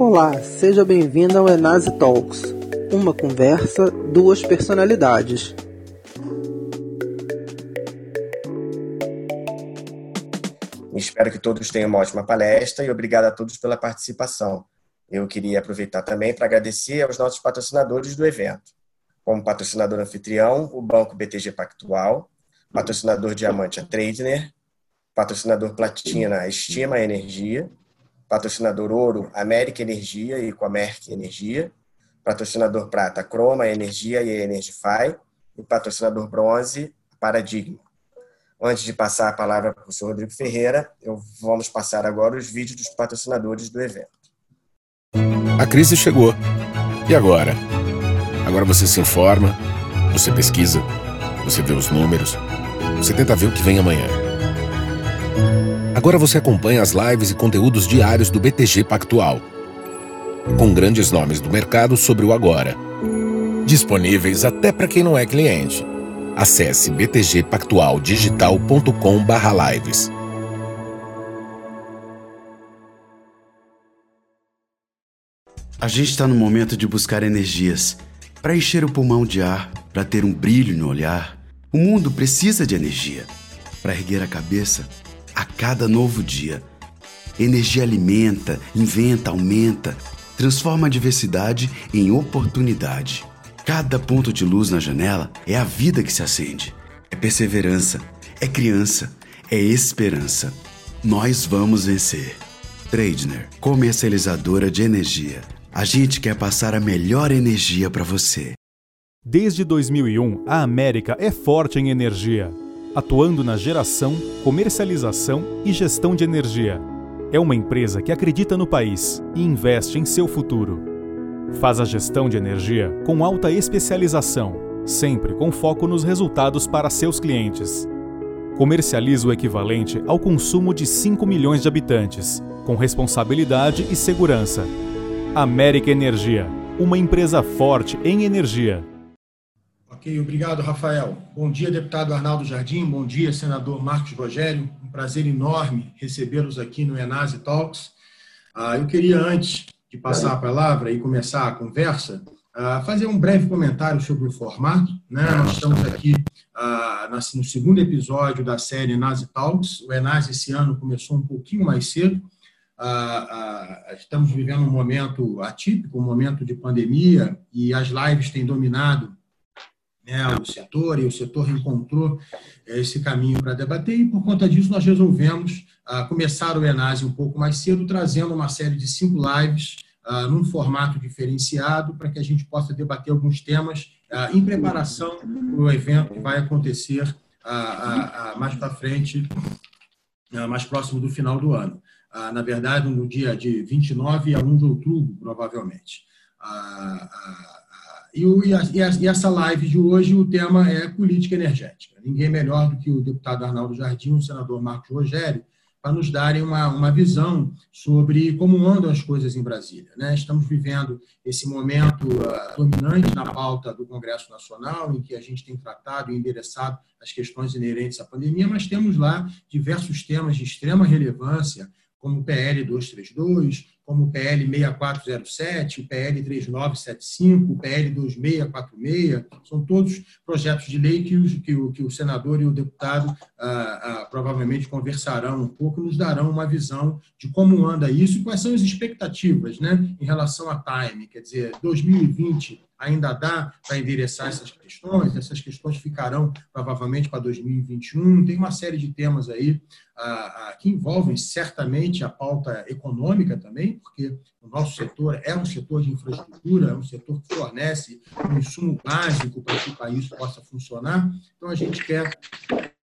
Olá, seja bem-vindo ao Enase Talks, uma conversa, duas personalidades. Espero que todos tenham uma ótima palestra e obrigado a todos pela participação. Eu queria aproveitar também para agradecer aos nossos patrocinadores do evento. Como patrocinador anfitrião, o Banco BTG Pactual, patrocinador Diamante a Tradner, patrocinador Platina a Estima Energia, patrocinador Ouro América Energia e Comerc Energia, patrocinador Prata Croma Energia e Energify e patrocinador Bronze Paradigma. Antes de passar a palavra para o professor Rodrigo Ferreira, eu, vamos passar agora os vídeos dos patrocinadores do evento. A crise chegou. E agora? Agora você se informa, você pesquisa, você vê os números, você tenta ver o que vem amanhã. Agora você acompanha as lives e conteúdos diários do BTG Pactual, com grandes nomes do mercado sobre o agora. Disponíveis até para quem não é cliente. Acesse btgpactualdigital.com/lives. A gente está no momento de buscar energias para encher o pulmão de ar, para ter um brilho no olhar. O mundo precisa de energia para erguer a cabeça a cada novo dia. Energia alimenta, inventa, aumenta, transforma a diversidade em oportunidade. Cada ponto de luz na janela é a vida que se acende. É perseverança, é criança, é esperança. Nós vamos vencer. Tradner, comercializadora de energia. A gente quer passar a melhor energia para você. Desde 2001, a América é forte em energia, atuando na geração, comercialização e gestão de energia. É uma empresa que acredita no país e investe em seu futuro. Faz a gestão de energia com alta especialização, sempre com foco nos resultados para seus clientes. Comercializa o equivalente ao consumo de 5 milhões de habitantes, com responsabilidade e segurança América Energia, uma empresa forte em energia. Ok, obrigado, Rafael. Bom dia, deputado Arnaldo Jardim. Bom dia, senador Marcos Rogério. Um prazer enorme recebê-los aqui no Enase Talks. Ah, eu queria, antes de passar a palavra e começar a conversa, ah, fazer um breve comentário sobre o formato. Né? Nós estamos aqui ah, no segundo episódio da série Enase Talks. O Enase esse ano começou um pouquinho mais cedo, estamos vivendo um momento atípico, um momento de pandemia, e as lives têm dominado né, o setor, e o setor encontrou eh, esse caminho para debater, e por conta disso nós resolvemos começar o Enase um pouco mais cedo, trazendo uma série de cinco lives num formato diferenciado, para que a gente possa debater alguns temas em preparação para o evento que vai acontecer mais para frente, mais próximo do final do ano. Ah, na verdade, no dia de 29 a 1 de outubro, provavelmente. Ah, ah, e, e, essa live de hoje, o tema é política energética. Ninguém melhor do que o deputado Arnaldo Jardim, o senador Marcos Rogério, para nos darem uma, uma visão sobre como andam as coisas em Brasília. Né? Estamos vivendo esse momento uh, dominante na pauta do Congresso Nacional, em que a gente tem tratado e endereçado as questões inerentes à pandemia, mas temos lá diversos temas de extrema relevância, como o PL 232, como o PL 6407, o PL 3975, o PL 2646, são todos projetos de lei que, os, que, o, que o senador e o deputado ah, ah, provavelmente conversarão um pouco, nos darão uma visão de como anda isso e quais são as expectativas né, em relação a time, quer dizer, 2020 ainda dá para endereçar essas questões, essas questões ficarão provavelmente para 2021. Tem uma série de temas aí ah, ah, que envolvem certamente a pauta econômica também, porque o nosso setor é um setor de infraestrutura, é um setor que fornece um insumo básico para que o país possa funcionar. Então, a gente quer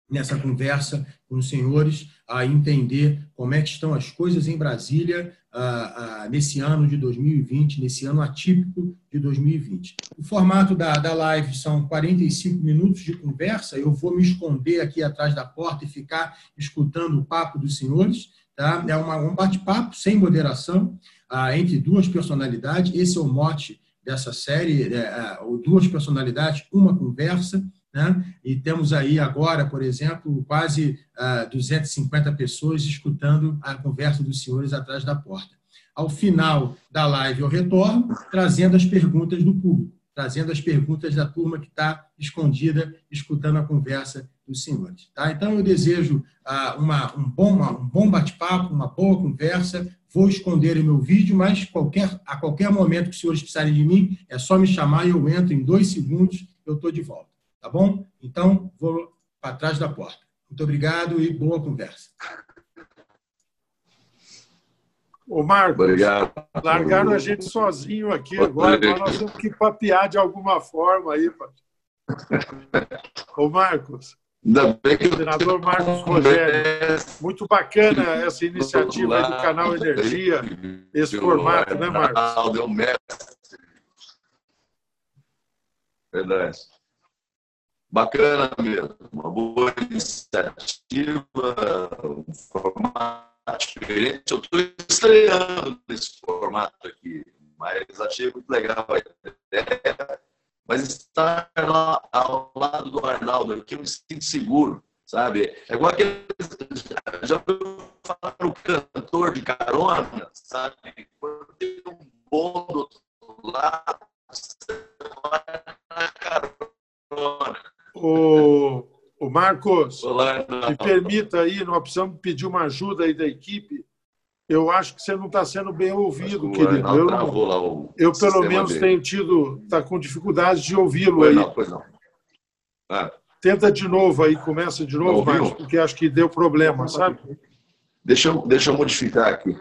nessa conversa com os senhores a entender como é que estão as coisas em Brasília ah, nesse ano de 2020, nesse ano atípico de 2020. O formato da, da live são 45 minutos de conversa. Eu vou me esconder aqui atrás da porta e ficar escutando o papo dos senhores. Tá? É uma, um bate-papo sem moderação ah, entre duas personalidades. Esse é o mote dessa série, é, é, duas personalidades, uma conversa. Né? E temos aí agora, por exemplo, quase uh, ah, 250 pessoas escutando a conversa dos senhores atrás da porta. Ao final da live, eu retorno trazendo as perguntas do público, trazendo as perguntas da turma que está escondida, escutando a conversa dos senhores. Tá? Então, eu desejo ah, uma, um bom, um bom bate-papo, uma boa conversa. Vou esconder o meu vídeo, mas qualquer, a qualquer momento que os senhores precisarem de mim, é só me chamar e eu entro em dois segundos, eu estou de volta. Tá bom? Então, vou para trás da porta. Muito obrigado e boa conversa. Ô, Marcos, Obrigado. largaram a gente sozinho aqui agora, mas nós temos que papear de alguma forma aí. Ô, Marcos, Ainda bem que senador Marcos Rogério, muito bacana essa iniciativa do canal Energia, esse formato, né, Marcos? Verdade. Bacana mesmo. Uma boa iniciativa, um formato diferente. Eu estou estreando nesse formato aqui, mas achei muito legal a ideia. Mas estar lá ao lado do Arnaldo aqui, eu me sinto seguro, sabe? É igual aquele. Já ouviu falar no cantor de carona, sabe? Quando tem um bom do outro lado, você vai na carona. Ô, ô Marcos, Olá, me permita aí, nós precisamos pedir uma ajuda aí da equipe. Eu acho que você não está sendo bem ouvido, O querido. Eu, não- o eu pelo menos, dele. tenho tido, está com dificuldade de ouvi-lo aí. não, pois não. Ah, Tenta de novo aí, começa de novo? Marcos, porque acho que deu problema, sabe? deixa, eu, deixa eu modificar aqui.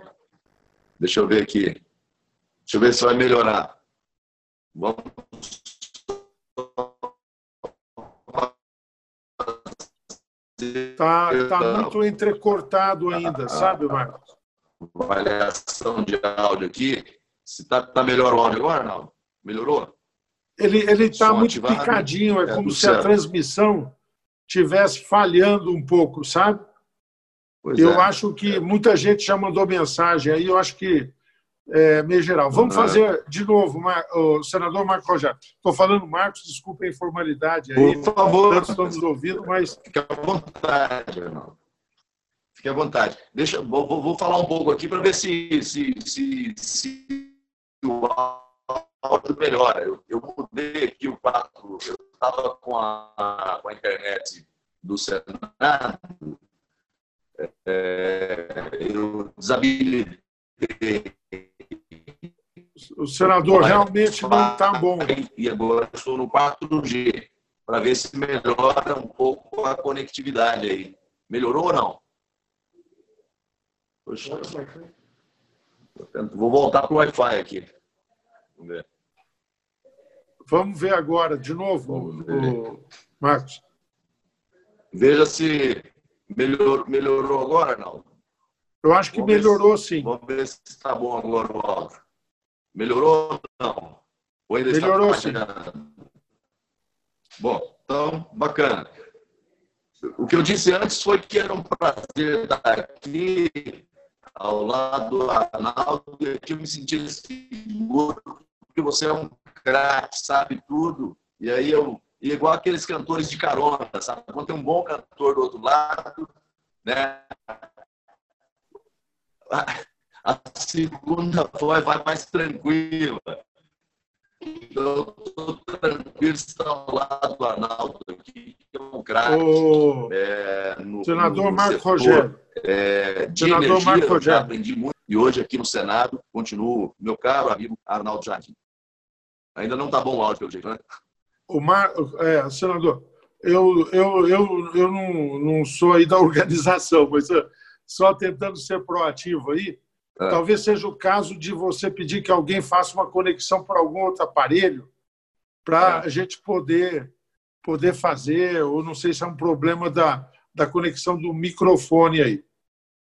Deixa eu ver aqui. Deixa eu ver se vai melhorar. Vamos. Tá, tá muito entrecortado ainda, sabe, Marcos? Avaliação de áudio aqui. Se tá, melhor o áudio agora, não? Melhorou? Ele está muito ativado. picadinho, é, É, como se a transmissão tivesse falhando um pouco, sabe? Pois Eu é. acho que muita gente já mandou mensagem aí, eu acho que é meio geral. Vamos Ah. fazer de novo, Mar- o senador Marcos Rogério. Estou falando Marcos, desculpa a informalidade aí. Por favor, estamos ouvindo, mas fique à vontade, Arnaldo. Fique à vontade. Deixa, vou, vou- vou falar um pouco aqui para ver se, se, se, se o áudio melhora. Eu, eu mudei aqui o quadro. Eu estava com a, com a internet do Senado. É, eu desabilitei. O senador realmente não está bom. E agora estou no 4G, para ver se melhora um pouco a conectividade aí. Melhorou ou não? Poxa, vou voltar para o Wi-Fi aqui. Vamos ver. Vamos ver agora, de novo, o Marcos. Veja se melhor, melhorou agora, Arnaldo. Eu acho que Vamos melhorou sim. Vamos ver se está bom agora o áudio. Melhorou ou não? Ou ainda Melhorou, está falhando? Bom, então, bacana. O que eu disse antes foi que era um prazer estar aqui ao lado do Arnaldo e eu me senti seguro, porque você é um craque, sabe tudo. E aí eu, e igual aqueles cantores de carona, sabe? Quando tem um bom cantor do outro lado, né? A segunda voz vai mais tranquila. Então, estou tranquilo estar ao lado do Arnaldo aqui, que é um craque. O é, no- senador no Marcos setor, Rogério. é, Senador energia, Marcos eu já Rogério. aprendi muito. E hoje aqui no Senado, continuo, meu caro amigo Arnaldo Jardim. Ainda não está bom o áudio, pelo jeito, né? O Mar... é, senador, eu, eu, eu, eu não, não sou aí da organização, mas eh, só tentando ser proativo aí, É. talvez seja o caso de você pedir que alguém faça uma conexão para algum outro aparelho para É. a gente poder, poder fazer, ou não sei se é um problema da, da conexão do microfone aí.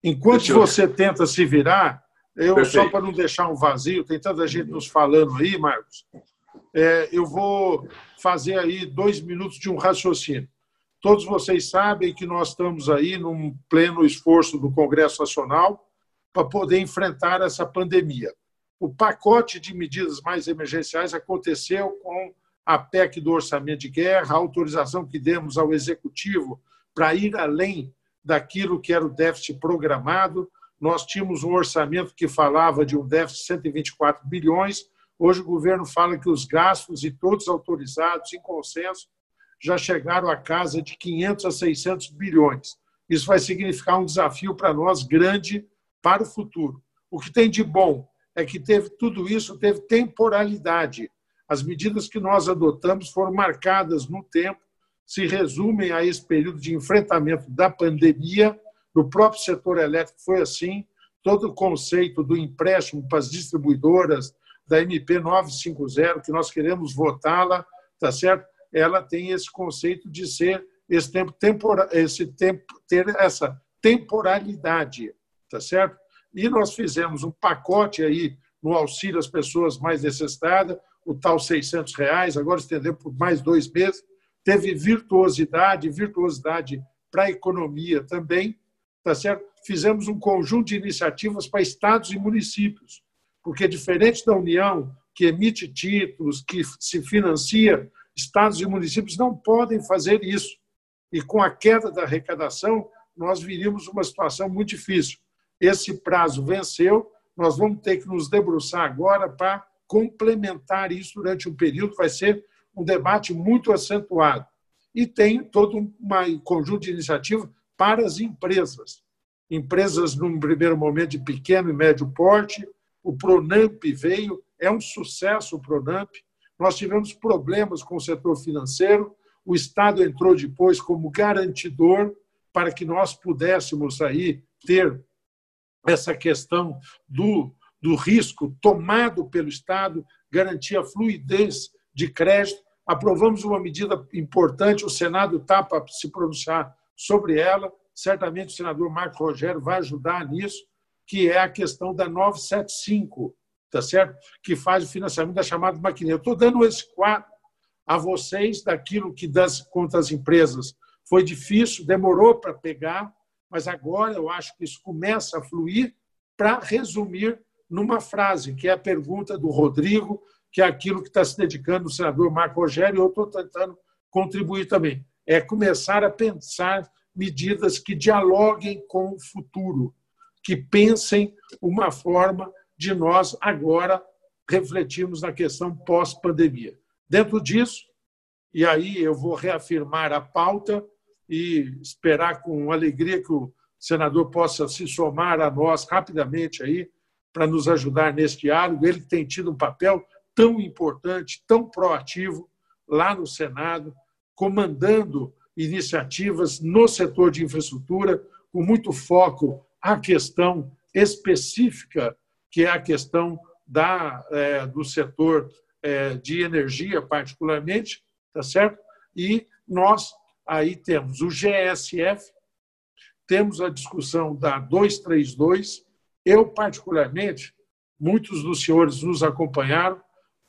Enquanto eu- você tenta se virar, eu só Perfeito. para não deixar um vazio, tem tanta gente nos falando aí, Marcos, é, eu vou fazer aí dois minutos de um raciocínio. Todos vocês sabem que nós estamos aí num pleno esforço do Congresso Nacional para poder enfrentar essa pandemia. O pacote de medidas mais emergenciais aconteceu com a PEC do orçamento de guerra, a autorização que demos ao Executivo para ir além daquilo que era o déficit programado, nós tínhamos um orçamento que falava de um déficit de 124 bilhões, hoje o governo fala que os gastos e todos autorizados, em consenso, já chegaram a casa de 500 a 600 bilhões. Isso vai significar um desafio para nós grande para o futuro. O que tem de bom é que teve tudo isso teve temporalidade. As medidas que nós adotamos foram marcadas no tempo, se resumem a esse período de enfrentamento da pandemia. No próprio setor elétrico foi assim. Todo o conceito do empréstimo para as distribuidoras da MP 950, que nós queremos votá-la, tá certo? Ela tem esse conceito de ser esse tempo tempora, esse tempo ter essa temporalidade, tá certo? E nós fizemos um pacote aí no auxílio às pessoas mais necessitadas, o tal 600 reais, agora estendeu por mais dois meses. Teve virtuosidade, virtuosidade para a economia também, tá certo? Fizemos um conjunto de iniciativas para estados e municípios, porque diferente da União, que emite títulos, que se financia, estados e municípios não podem fazer isso. E com a queda da arrecadação, nós viríamos uma situação muito difícil. Esse prazo venceu, nós vamos ter que nos debruçar agora para complementar isso durante um período, vai ser um debate muito acentuado. E tem todo um conjunto de iniciativas para as empresas. Empresas, num primeiro momento, de pequeno e médio porte, o Pronamp veio, é um sucesso o Pronamp. Nós tivemos problemas com o setor financeiro, o Estado entrou depois como garantidor para que nós pudéssemos aí ter essa questão do do risco tomado pelo Estado, garantir a fluidez de crédito. Aprovamos uma medida importante, o Senado está para se pronunciar sobre ela. Certamente o senador Marco Rogério vai ajudar nisso, que é a questão da 975, tá certo? que faz o financiamento da chamada maquineira. Estou dando esse quadro a vocês daquilo que das contra as empresas foi difícil, demorou para pegar, mas agora eu acho que isso começa a fluir para resumir numa frase, que é a pergunta do Rodrigo, que é aquilo que está se dedicando o senador Marco Rogério, e eu estou tentando contribuir também. É começar a pensar medidas que dialoguem com o futuro, que pensem uma forma de nós agora refletirmos na questão pós-pandemia. Dentro disso, e aí eu vou reafirmar a pauta e esperar com alegria que o senador possa se somar a nós rapidamente aí para nos ajudar nesse diálogo. Ele tem tido um papel tão importante, tão proativo lá no Senado, comandando iniciativas no setor de infraestrutura, com muito foco à questão específica, que é a questão da, é, do setor é, de energia, particularmente, tá certo? E nós aí temos o GSF, temos a discussão da 232, eu, particularmente, muitos dos senhores nos acompanharam,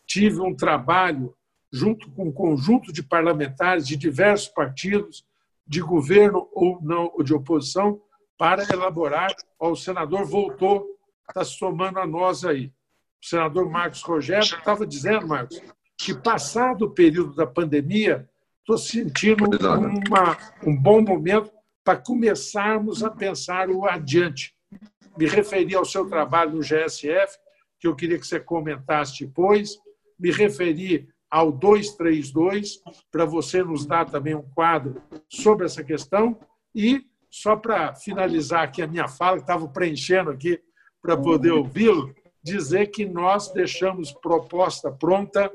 tive um trabalho junto com um conjunto de parlamentares de diversos partidos, de governo ou não ou de oposição, para elaborar. O senador voltou, está se somando a nós aí. O senador Marcos Rogério estava dizendo, Marcos, que passado o período da pandemia, estou sentindo uma, um bom momento para começarmos a pensar o adiante. Me referi ao seu trabalho no GSF, que eu queria que você comentasse depois, me referi ao 232, para você nos dar também um quadro sobre essa questão, e só para finalizar aqui a minha fala, que estava preenchendo aqui para poder ouvi-lo, dizer que nós deixamos proposta pronta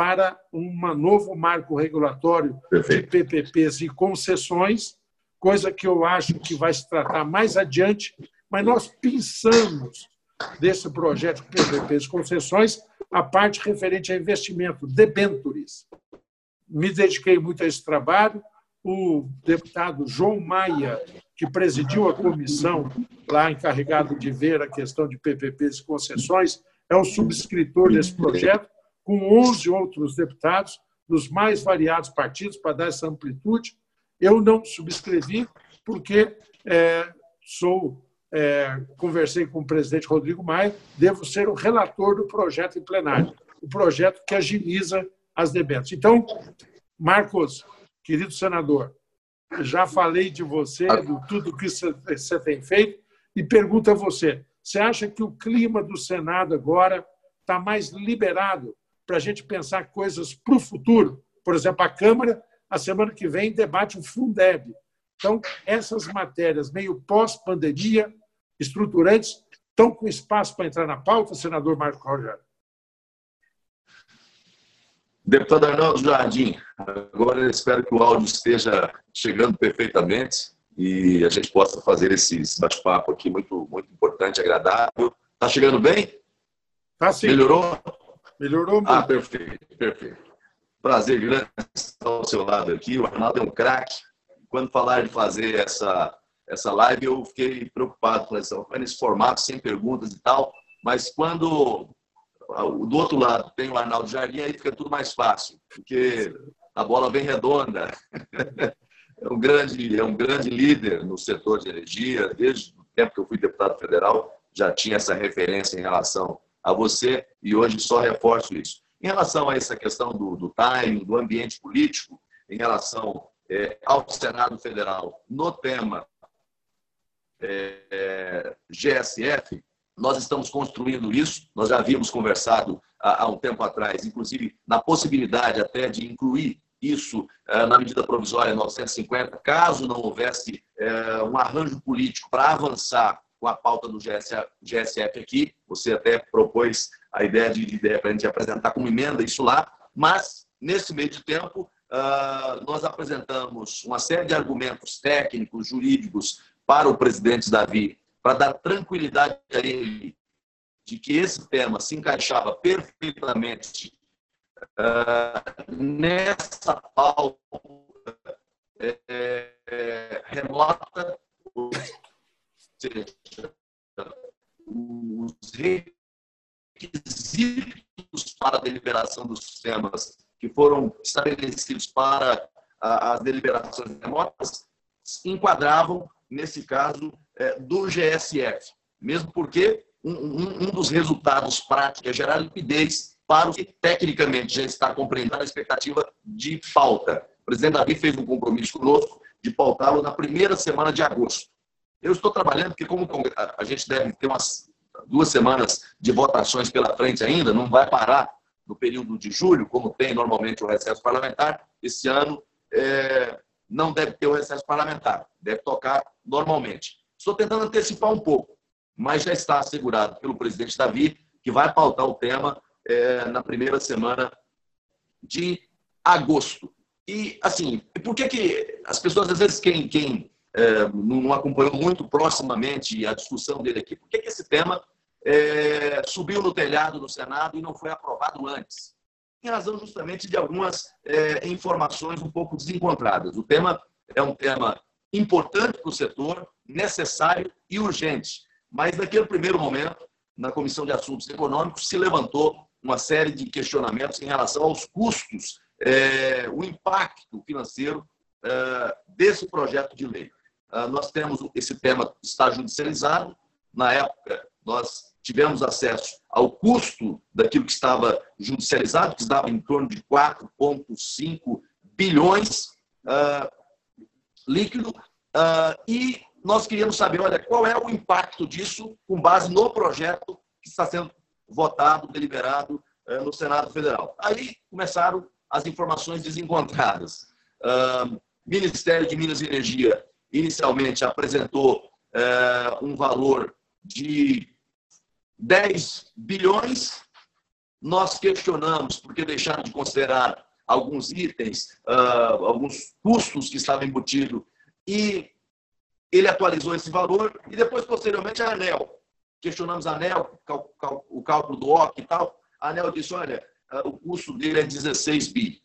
para um novo marco regulatório Perfeito. de PPPs e concessões, coisa que eu acho que vai se tratar mais adiante mas nós pensamos desse projeto de PPPs concessões a parte referente a investimento, debentures. Me dediquei muito a esse trabalho. O deputado João Maia, que presidiu a comissão lá encarregado de ver a questão de PPPs e concessões, é o subscritor desse projeto, com 11 outros deputados dos mais variados partidos para dar essa amplitude. Eu não subscrevi porque é, sou é, conversei com o presidente Rodrigo Maia, devo ser o relator do projeto em plenário, o projeto que agiliza as debêntures. Então, Marcos, querido senador, já falei de você, de tudo que você tem feito. e pergunto a você: você acha que o clima do Senado agora está mais liberado para a gente pensar coisas para o futuro? Por exemplo, a Câmara, a semana que vem, debate o Fundeb. Então, essas matérias meio pós-pandemia, estruturantes, estão com espaço para entrar na pauta, senador Marco Rogério? Deputado Arnaldo Jardim, agora eu espero que o áudio esteja chegando perfeitamente e a gente possa fazer esse bate-papo aqui muito, muito importante, agradável. Está chegando bem? Tá sim. Melhorou? Melhorou muito. Ah, perfeito, perfeito. Prazer grande estar ao seu lado aqui. O Arnaldo é um craque. Quando falaram de fazer essa, essa live, eu fiquei preocupado com essa, nesse formato, sem perguntas e tal. Mas quando do outro lado tem o Arnaldo Jardim, aí fica tudo mais fácil, porque a bola vem redonda. é um grande, é um grande líder no setor de energia. Desde o tempo que eu fui deputado federal, já tinha essa referência em relação a você e hoje só reforço isso. Em relação a essa questão do, do timing, do ambiente político, em relação é, ao Senado Federal, no tema é, é GSF, nós estamos construindo isso. Nós já havíamos conversado há, há um tempo atrás, inclusive na possibilidade até de incluir isso eh, na medida provisória 950, caso não houvesse eh, um arranjo político para avançar com a pauta do GSF aqui. Você até propôs a ideia de ideia para a gente apresentar como emenda isso lá, mas nesse meio de tempo ah, nós apresentamos uma série de argumentos técnicos, jurídicos para o presidente Davi, para dar tranquilidade a ele de que esse tema se encaixava perfeitamente uh, nessa pauta é, é, remota, deliberação dos temas que foram estabelecidos para as deliberações remotas enquadravam, nesse caso, é, do GSF, mesmo porque um, dos resultados práticos é gerar liquidez para o que tecnicamente já está compreendendo a expectativa de pauta. O presidente Davi fez um compromisso conosco de pautá-lo na primeira semana de agosto. Eu estou trabalhando, porque como a gente deve ter umas duas semanas de votações pela frente ainda, não vai parar no período de julho, como tem normalmente o recesso parlamentar, esse ano é, não deve ter o recesso parlamentar, deve tocar normalmente. Estou tentando antecipar um pouco, mas já está assegurado pelo presidente Davi que vai pautar o tema é, na primeira semana de agosto. E, assim, por que, que as pessoas, às vezes, quem, quem é, não acompanhou muito proximamente a discussão dele aqui, por que, que esse tema é, subiu no telhado do Senado e não foi aprovado antes? Em razão justamente de algumas é, informações um pouco desencontradas. O tema é um tema importante para o setor, necessário e urgente. Mas, naquele primeiro momento, na Comissão de Assuntos Econômicos, se levantou uma série de questionamentos em relação aos custos, é, o impacto financeiro é, desse projeto de lei. É, nós temos esse tema está judicializado. Na época, nós tivemos acesso ao custo daquilo que estava judicializado, que estava em torno de 4,5 bilhões uh, líquido, uh, e nós queríamos saber, olha, qual é o impacto disso com base no projeto que está sendo votado, deliberado uh, no Senado Federal. Aí começaram as informações desencontradas. Uh, Ministério de Minas e Energia inicialmente apresentou um valor de 10 bilhões. Nós questionamos porque deixaram de considerar alguns itens, uh, alguns custos que estavam embutidos, e ele atualizou esse valor, e depois, posteriormente, a ANEL. Questionamos a ANEL, o cálculo do OC e tal. A ANEL disse, olha, uh, o custo dele é 16 bi.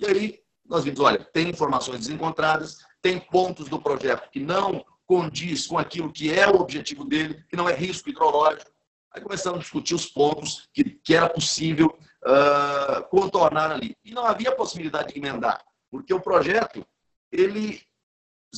E aí, nós vimos, olha, tem informações desencontradas, tem pontos do projeto que não condiz com aquilo que é o objetivo dele, que não é risco hidrológico. Aí começamos a discutir os pontos que, que era possível uh, contornar ali. E não havia possibilidade de emendar, porque o projeto ele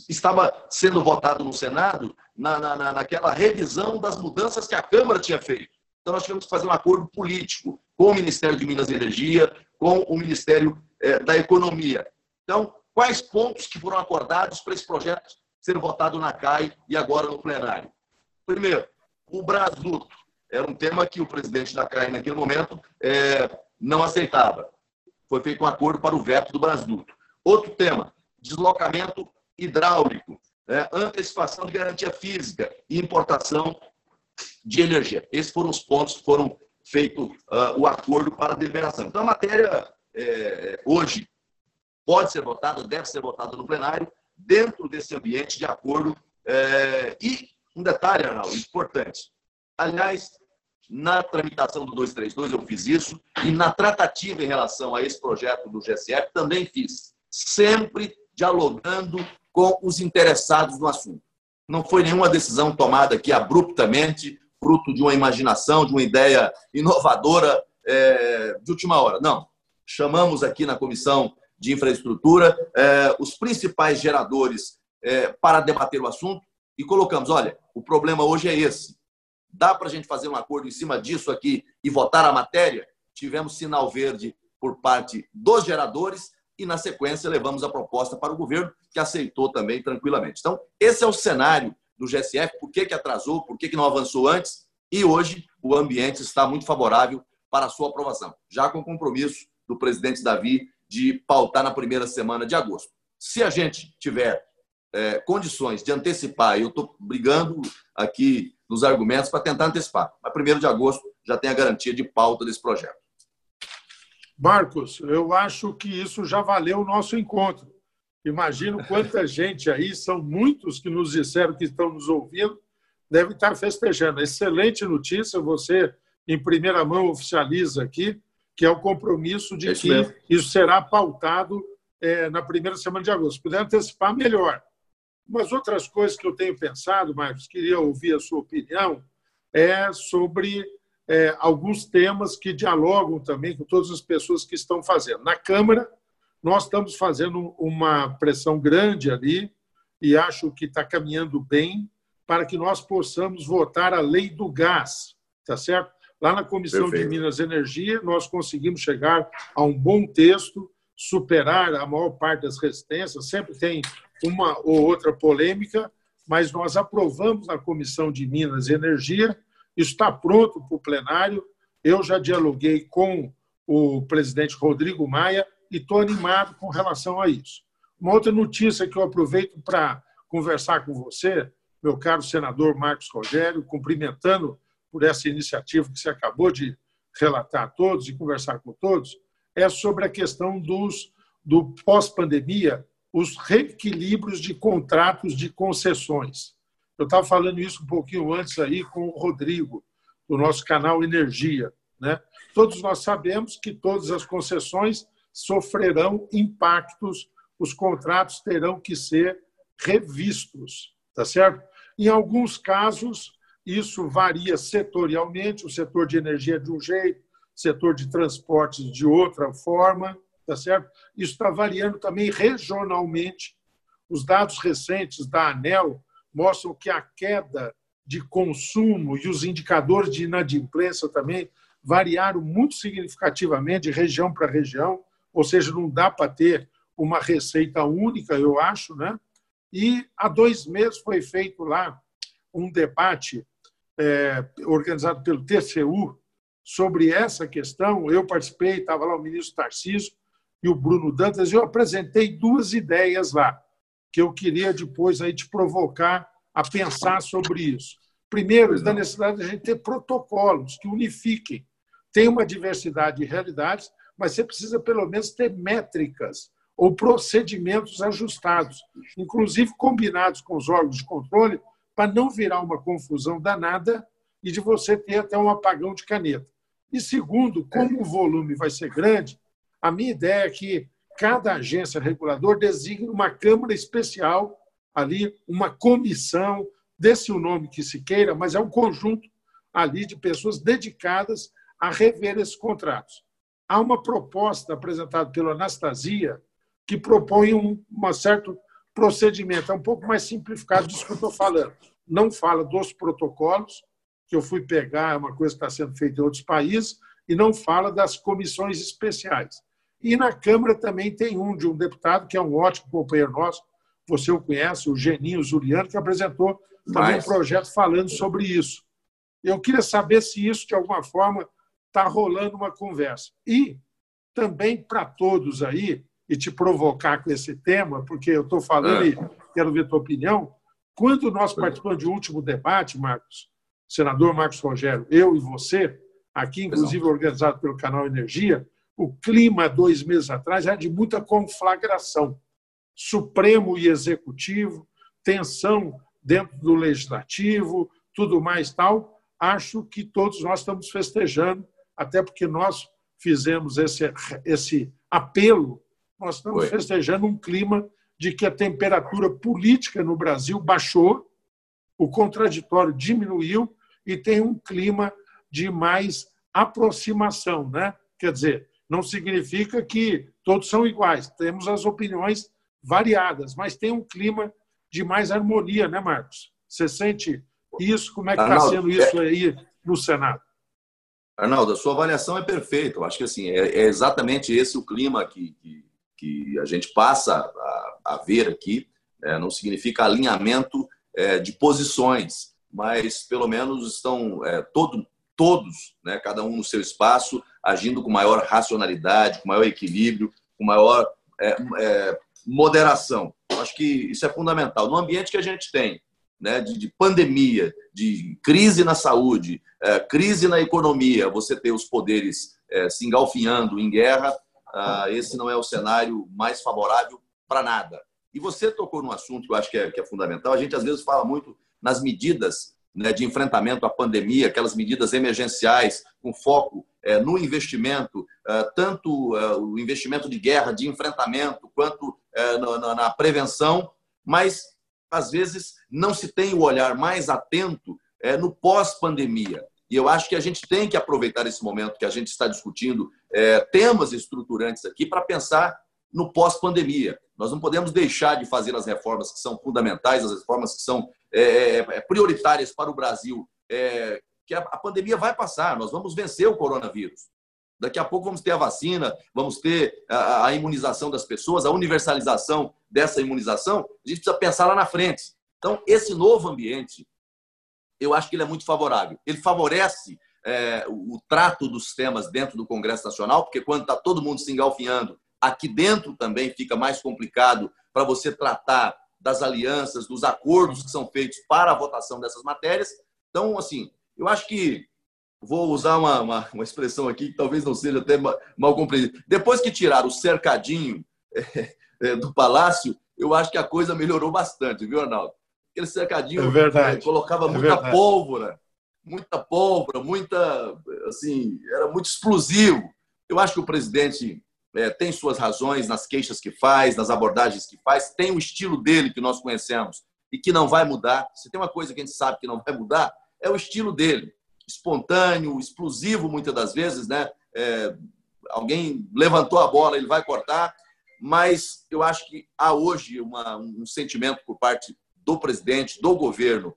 estava sendo votado no Senado na, na, naquela revisão das mudanças que a Câmara tinha feito. Então, nós tivemos que fazer um acordo político com o Ministério de Minas e Energia, com o Ministério eh, da Economia. Então, quais pontos que foram acordados para esse projeto ser votado na CAI e agora no plenário? Primeiro, o Brasuto era um tema que o presidente da CAI, naquele momento, é, não aceitava. Foi feito um acordo para o veto do Brasuto. Outro tema, deslocamento hidráulico, né? antecipação de garantia física e importação de energia. Esses foram os pontos que foram feito uh, o acordo para a deliberação. Então, a matéria, é, hoje, pode ser votada, deve ser votada no plenário, dentro desse ambiente de acordo. É, e um detalhe, Arnaldo, importante. Aliás, na tramitação do 232 eu fiz isso, e na tratativa em relação a esse projeto do GSF também fiz, sempre dialogando com os interessados no assunto. Não foi nenhuma decisão tomada aqui abruptamente, fruto de uma imaginação, de uma ideia inovadora é, de última hora. Não. Chamamos aqui na comissão de infraestrutura é, os principais geradores é, para debater o assunto e colocamos: olha, o problema hoje é esse. Dá para a gente fazer um acordo em cima disso aqui e votar a matéria? Tivemos sinal verde por parte dos geradores e, na sequência, levamos a proposta para o governo, que aceitou também tranquilamente. Então, esse é o cenário do GSF, por que, que atrasou, por que, que não avançou antes, e hoje o ambiente está muito favorável para a sua aprovação, já com compromisso do presidente Davi de pautar na primeira semana de agosto. Se a gente tiver é, condições de antecipar, eu estou brigando aqui nos argumentos para tentar antecipar, mas primeiro de agosto já tem a garantia de pauta desse projeto. Marcos, eu acho que isso já valeu o nosso encontro. Imagino quanta gente aí, são muitos que nos disseram que estão nos ouvindo, devem estar festejando. Excelente notícia, você, em primeira mão, oficializa aqui, que é o compromisso de é que mesmo. isso será pautado é, na primeira semana de agosto. Se puder antecipar, melhor. Mas outras coisas que eu tenho pensado, Marcos, queria ouvir a sua opinião, é sobre é, alguns temas que dialogam também com todas as pessoas que estão fazendo. Na Câmara, nós estamos fazendo uma pressão grande ali e acho que está caminhando bem para que nós possamos votar a lei do gás, tá certo? Lá na Comissão Perfeito. de Minas e Energia, nós conseguimos chegar a um bom texto, superar a maior parte das resistências, sempre tem uma ou outra polêmica, mas nós aprovamos na Comissão de Minas e Energia, isso está pronto para o plenário. Eu já dialoguei com o presidente Rodrigo Maia e estou animado com relação a isso. Uma outra notícia que eu aproveito para conversar com você, meu caro senador Marcos Rogério, cumprimentando por essa iniciativa que você acabou de relatar a todos e conversar com todos, é sobre a questão dos, do pós-pandemia, os reequilíbrios de contratos de concessões. Eu estava falando isso um pouquinho antes aí com o Rodrigo, do nosso canal Energia. Né? Todos nós sabemos que todas as concessões sofrerão impactos, os contratos terão que ser revistos, tá certo? Em alguns casos, isso varia setorialmente, o setor de energia de um jeito, setor de transportes de outra forma, tá certo? Isso está variando também regionalmente. Os dados recentes da ANEL mostram que a queda de consumo e os indicadores de inadimplência também variaram muito significativamente de região para região ou seja, não dá para ter uma receita única, eu acho, né? E há dois meses foi feito lá um debate é, organizado pelo TCU sobre essa questão. Eu participei, estava lá o ministro Tarcísio e o Bruno Dantas, eu apresentei duas ideias lá, que eu queria depois aí te provocar a pensar sobre isso. Primeiro, da necessidade de a gente ter protocolos que unifiquem. Tem uma diversidade de realidades, mas você precisa pelo menos ter métricas ou procedimentos ajustados, inclusive combinados com os órgãos de controle, para não virar uma confusão danada e de você ter até um apagão de caneta. E segundo, como o volume vai ser grande, a minha ideia é que cada agência regulador designe uma Câmara especial ali, uma comissão, desse o nome que se queira, mas é um conjunto ali de pessoas dedicadas a rever esses contratos há uma proposta apresentada pela Anastasia que propõe um, um certo procedimento, é um pouco mais simplificado disso que eu estou falando. Não fala dos protocolos, que eu fui pegar, é uma coisa que está sendo feita em outros países, e não fala das comissões especiais. E na Câmara também tem um de um deputado, que é um ótimo companheiro nosso, você o conhece, o Geninho Zuliano, que apresentou também um projeto falando sobre isso. Eu queria saber se isso, de alguma forma, está rolando uma conversa. E também para todos aí, e te provocar com esse tema, porque eu estou falando é. e quero ver tua opinião. Quando nós participamos de último debate, Marcos, senador Marcos Rogério, eu e você, aqui, inclusive organizado pelo canal Energia, o clima, dois meses atrás, era de muita conflagração. Supremo e Executivo, tensão dentro do Legislativo, tudo mais tal. Acho que todos nós estamos festejando, até porque nós fizemos esse, esse apelo, nós estamos Oi. festejando um clima de que a temperatura política no Brasil baixou, o contraditório diminuiu e tem um clima de mais aproximação, né? Quer dizer, não significa que todos são iguais, temos as opiniões variadas, mas tem um clima de mais harmonia, né, Marcos? Você sente isso? Como é que está sendo isso é- aí no Senado? Arnaldo, a sua avaliação é perfeita. Eu acho que assim, é, é exatamente esse o clima que, que, que a gente passa a, a ver aqui. É, não significa alinhamento é, de posições, mas pelo menos estão é, todo, todos, né, cada um no seu espaço, agindo com maior racionalidade, com maior equilíbrio, com maior é, é, moderação. Acho que isso é fundamental. No ambiente que a gente tem, né, de, de pandemia, de crise na saúde, é, crise na economia, você ter os poderes é, se engalfinhando em guerra, ah, esse não é o cenário mais favorável para nada. E você tocou num assunto que eu acho que é, que é fundamental. A gente às vezes fala muito nas medidas né, de enfrentamento à pandemia, aquelas medidas emergenciais com foco no investimento, é, tanto é, o investimento de guerra, de enfrentamento, quanto é, na, prevenção, mas às vezes não se tem o olhar mais atento é, no pós-pandemia. E eu acho que a gente tem que aproveitar esse momento que a gente está discutindo é, temas estruturantes aqui para pensar no pós-pandemia. Nós não podemos deixar de fazer as reformas que são fundamentais, as reformas que são é, é, é prioritárias para o Brasil, é, que a, pandemia vai passar, nós vamos vencer o coronavírus. Daqui a pouco vamos ter a vacina, vamos ter a, imunização das pessoas, a universalização dessa imunização. A gente precisa pensar lá na frente. Então, esse novo ambiente eu acho que ele é muito favorável. Ele favorece é, o, trato dos temas dentro do Congresso Nacional, porque quando está todo mundo se engalfinhando, aqui dentro também fica mais complicado para você tratar das alianças, dos acordos que são feitos para a votação dessas matérias. Então, assim, eu acho que vou usar uma, uma, uma expressão aqui que talvez não seja até mal compreendida. Depois que tiraram o cercadinho é, é, do palácio, eu acho que a coisa melhorou bastante, viu, Arnaldo? aquele cercadinho é verdade. colocava é muita verdade. pólvora, muita pólvora, muita assim, era muito explosivo. Eu acho que o presidente é, tem suas razões nas queixas que faz, nas abordagens que faz, tem o estilo dele que nós conhecemos e que não vai mudar. Se tem uma coisa que a gente sabe que não vai mudar, é o estilo dele, espontâneo, explosivo muitas das vezes, né? É, alguém levantou a bola, ele vai cortar, mas eu acho que há hoje uma, um sentimento por parte do presidente, do governo.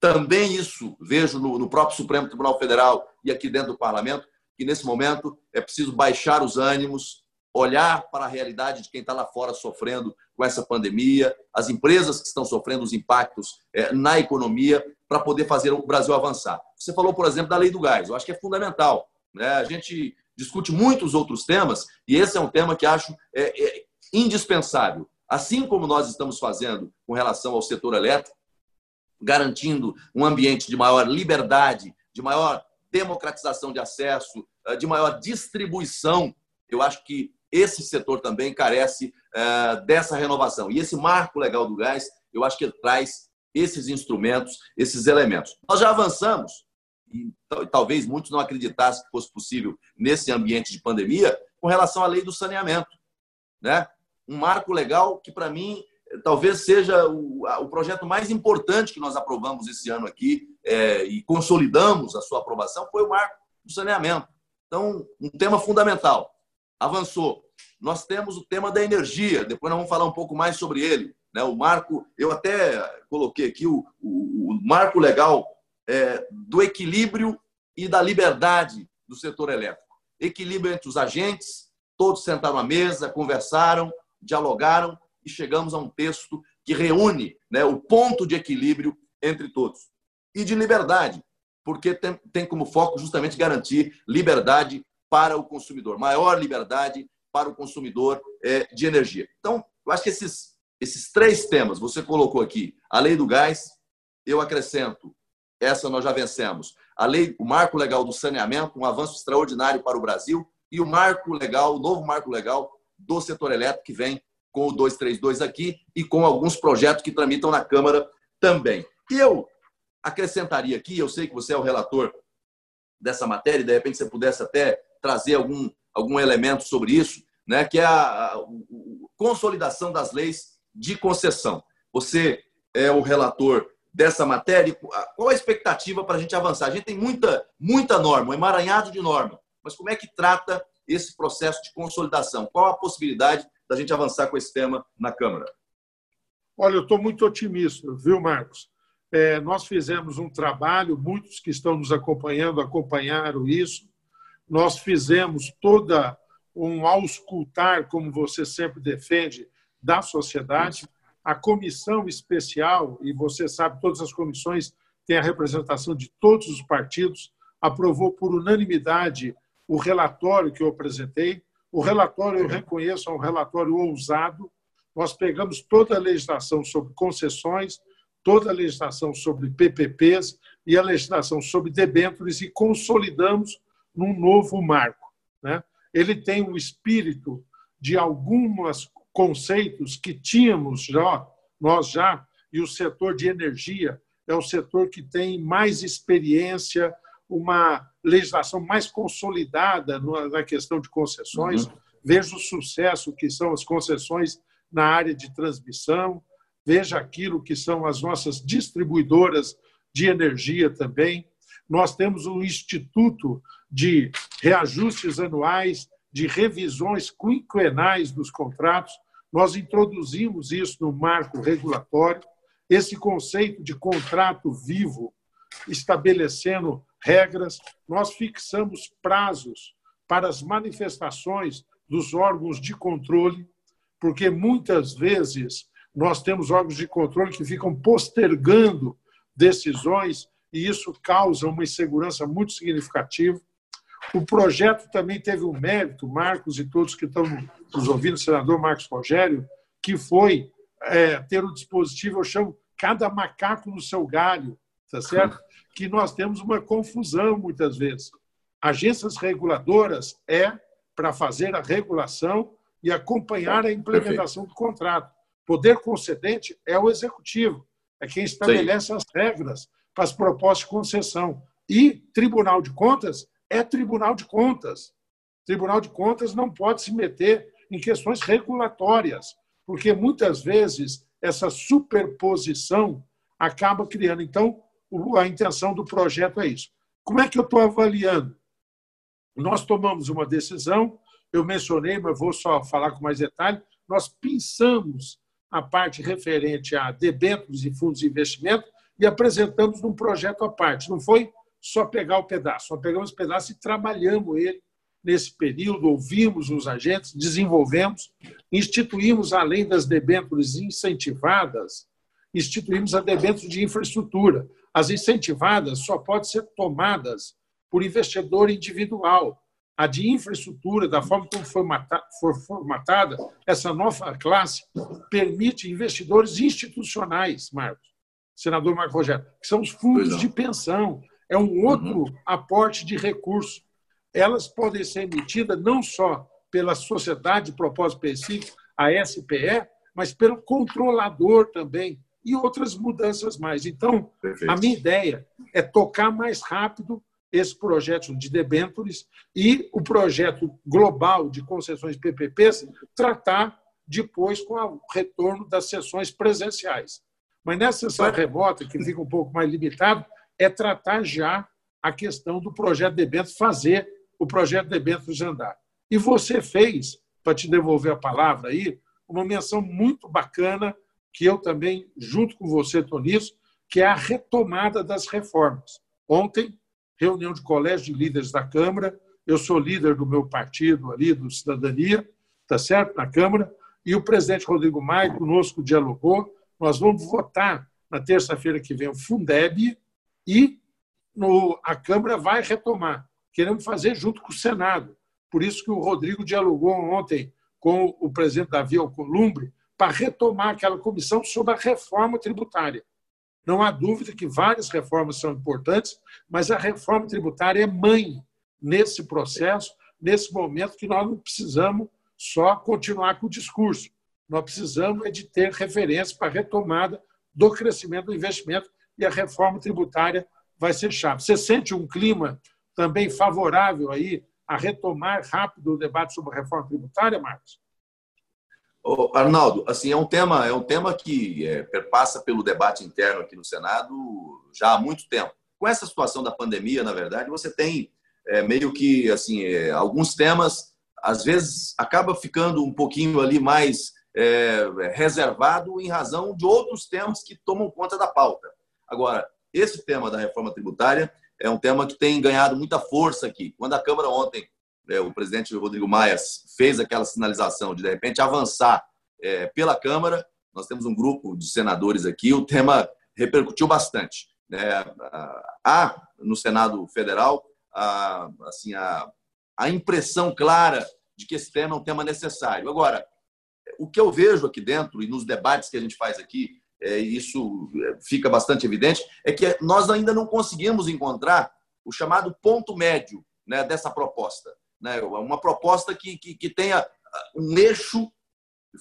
Também isso vejo no, no próprio Supremo Tribunal Federal e aqui dentro do parlamento, que nesse momento é preciso baixar os ânimos, olhar para a realidade de quem está lá fora sofrendo com essa pandemia, as empresas que estão sofrendo os impactos é, na economia, para poder fazer o Brasil avançar. Você falou, por exemplo, da lei do gás. Eu acho que é fundamental. Né? A gente discute muitos outros temas e esse é um tema que acho é, é indispensável assim como nós estamos fazendo com relação ao setor elétrico, garantindo um ambiente de maior liberdade, de maior democratização de acesso, eh, de maior distribuição, eu acho que esse setor também carece eh, dessa renovação. E esse marco legal do gás, eu acho que ele traz esses instrumentos, esses elementos. Nós já avançamos, e talvez muitos não acreditassem que fosse possível nesse ambiente de pandemia, com relação à lei do saneamento. Né? um marco legal que, para mim, talvez seja o, projeto mais importante que nós aprovamos esse ano aqui é, e consolidamos a sua aprovação, foi o marco do saneamento. Então, um tema fundamental. Avançou. Nós temos o tema da energia, depois nós vamos falar um pouco mais sobre ele. Né? O marco, eu até coloquei aqui o, o, o marco legal é, do equilíbrio e da liberdade do setor elétrico. Equilíbrio entre os agentes, todos sentaram à mesa, conversaram, dialogaram e chegamos a um texto que reúne né, o ponto de equilíbrio entre todos. E de liberdade, porque tem, tem como foco justamente garantir liberdade para o consumidor, maior liberdade para o consumidor é, de energia. Então, eu acho que esses, esses três temas você colocou aqui, a lei do gás, eu acrescento, essa nós já vencemos, a lei, o marco legal do saneamento, um avanço extraordinário para o Brasil, e o marco legal, o novo marco legal do setor elétrico, que vem com o 232 aqui e com alguns projetos que tramitam na Câmara também. Eu acrescentaria aqui, eu sei que você é o relator dessa matéria, e de repente você pudesse até trazer algum, algum elemento sobre isso, né, que é a, a, a consolidação das leis de concessão. Você é o relator dessa matéria. Qual a expectativa para a gente avançar? A gente tem muita, muita norma, um emaranhado de norma, mas como é que trata esse processo de consolidação? Qual a possibilidade da gente avançar com esse tema na Câmara? Olha, eu estou muito otimista, viu, Marcos? É, nós fizemos um trabalho, muitos que estão nos acompanhando acompanharam isso. Nós fizemos toda um auscultar, como você sempre defende, da sociedade. A comissão especial, e você sabe, todas as comissões têm a representação de todos os partidos, aprovou por unanimidade o relatório que eu apresentei. O relatório, eu reconheço, é um relatório ousado. Nós pegamos toda a legislação sobre concessões, toda a legislação sobre PPPs e a legislação sobre debêntures e consolidamos num novo marco. Né? Ele tem o espírito de alguns conceitos que tínhamos já, nós já, e o setor de energia é o setor que tem mais experiência, uma legislação mais consolidada na questão de concessões. Uhum. Veja o sucesso que são as concessões na área de transmissão, veja aquilo que são as nossas distribuidoras de energia também. Nós temos um instituto de reajustes anuais, de revisões quinquenais dos contratos. Nós introduzimos isso no marco regulatório. Esse conceito de contrato vivo, estabelecendo regras, nós fixamos prazos para as manifestações dos órgãos de controle, porque muitas vezes nós temos órgãos de controle que ficam postergando decisões e isso causa uma insegurança muito significativa. O projeto também teve um mérito, Marcos e todos que estão nos ouvindo, o senador Marcos Rogério, que foi é, ter o dispositivo, eu chamo cada macaco no seu galho, tá certo? Que nós temos uma confusão muitas vezes. Agências reguladoras é para fazer a regulação e acompanhar a implementação Perfeito. do contrato. Poder concedente é o executivo, é quem estabelece Sim. as regras para as propostas de concessão. E Tribunal de Contas é Tribunal de Contas. Tribunal de Contas não pode se meter em questões regulatórias, porque muitas vezes essa superposição acaba criando. Então, a intenção do projeto é isso. Como é que eu estou avaliando? Nós tomamos uma decisão, eu mencionei, mas vou só falar com mais detalhe. Nós pensamos a parte referente a debêntures e fundos de investimento e apresentamos num projeto à parte. Não foi só pegar o pedaço, só pegamos o pedaço e trabalhamos ele nesse período, ouvimos os agentes, desenvolvemos, instituímos, além das debêntures incentivadas, instituímos a debênture de infraestrutura. As incentivadas só podem ser tomadas por investidor individual. A de infraestrutura, da forma como foi formatada, essa nova classe permite investidores institucionais, Marcos, senador Marco Rogério, que são os fundos de pensão, é um outro uhum. aporte de recurso. Elas podem ser emitidas não só pela Sociedade de Propósito Específico, a SPE, mas pelo controlador também, e outras mudanças mais. Então, Perfeito. a minha ideia é tocar mais rápido esse projeto de debêntures e o projeto global de concessões PPPs tratar depois com o retorno das sessões presenciais. Mas nessa sessão remota, que fica um pouco mais limitado, é tratar já a questão do projeto de debêntures, fazer o projeto de debêntures andar. E você fez, para te devolver a palavra aí, uma menção muito bacana, que eu também, junto com você, estou nisso, que é a retomada das reformas. Ontem, reunião de colégio de líderes da Câmara, eu sou líder do meu partido ali, do Cidadania, tá certo? Na Câmara, e o presidente Rodrigo Maia conosco dialogou, Nós vamos votar na terça-feira que vem o Fundeb e no, a Câmara vai retomar. Queremos fazer junto com o Senado. Por isso que o Rodrigo dialogou ontem com o presidente Davi Alcolumbre para retomar aquela comissão sobre a reforma tributária. Não há dúvida que várias reformas são importantes, mas a reforma tributária é mãe nesse processo, nesse momento que nós não precisamos só continuar com o discurso. Nós precisamos é de ter referência para a retomada do crescimento do investimento e a reforma tributária vai ser chave. Você sente um clima também favorável aí a retomar rápido o debate sobre a reforma tributária, Marcos? Ô, Arnaldo, assim, é um tema, é um tema que é, perpassa pelo debate interno aqui no Senado já há muito tempo. Com essa situação da pandemia, na verdade, você tem é, meio que assim é, alguns temas às vezes acaba ficando um pouquinho ali mais é, reservado em razão de outros temas que tomam conta da pauta. Agora, esse tema da reforma tributária é um tema que tem ganhado muita força aqui. Quando a Câmara ontem é, o presidente Rodrigo Maia fez aquela sinalização de, de repente, avançar é, pela Câmara. Nós temos um grupo de senadores aqui, o tema repercutiu bastante. É, há no Senado Federal a, assim, a, a impressão clara de que esse tema é um tema necessário. Agora, o que eu vejo aqui dentro e nos debates que a gente faz aqui, é, isso fica bastante evidente, é que nós ainda não conseguimos encontrar o chamado ponto médio né, dessa proposta né? uma proposta que, que, que tenha um eixo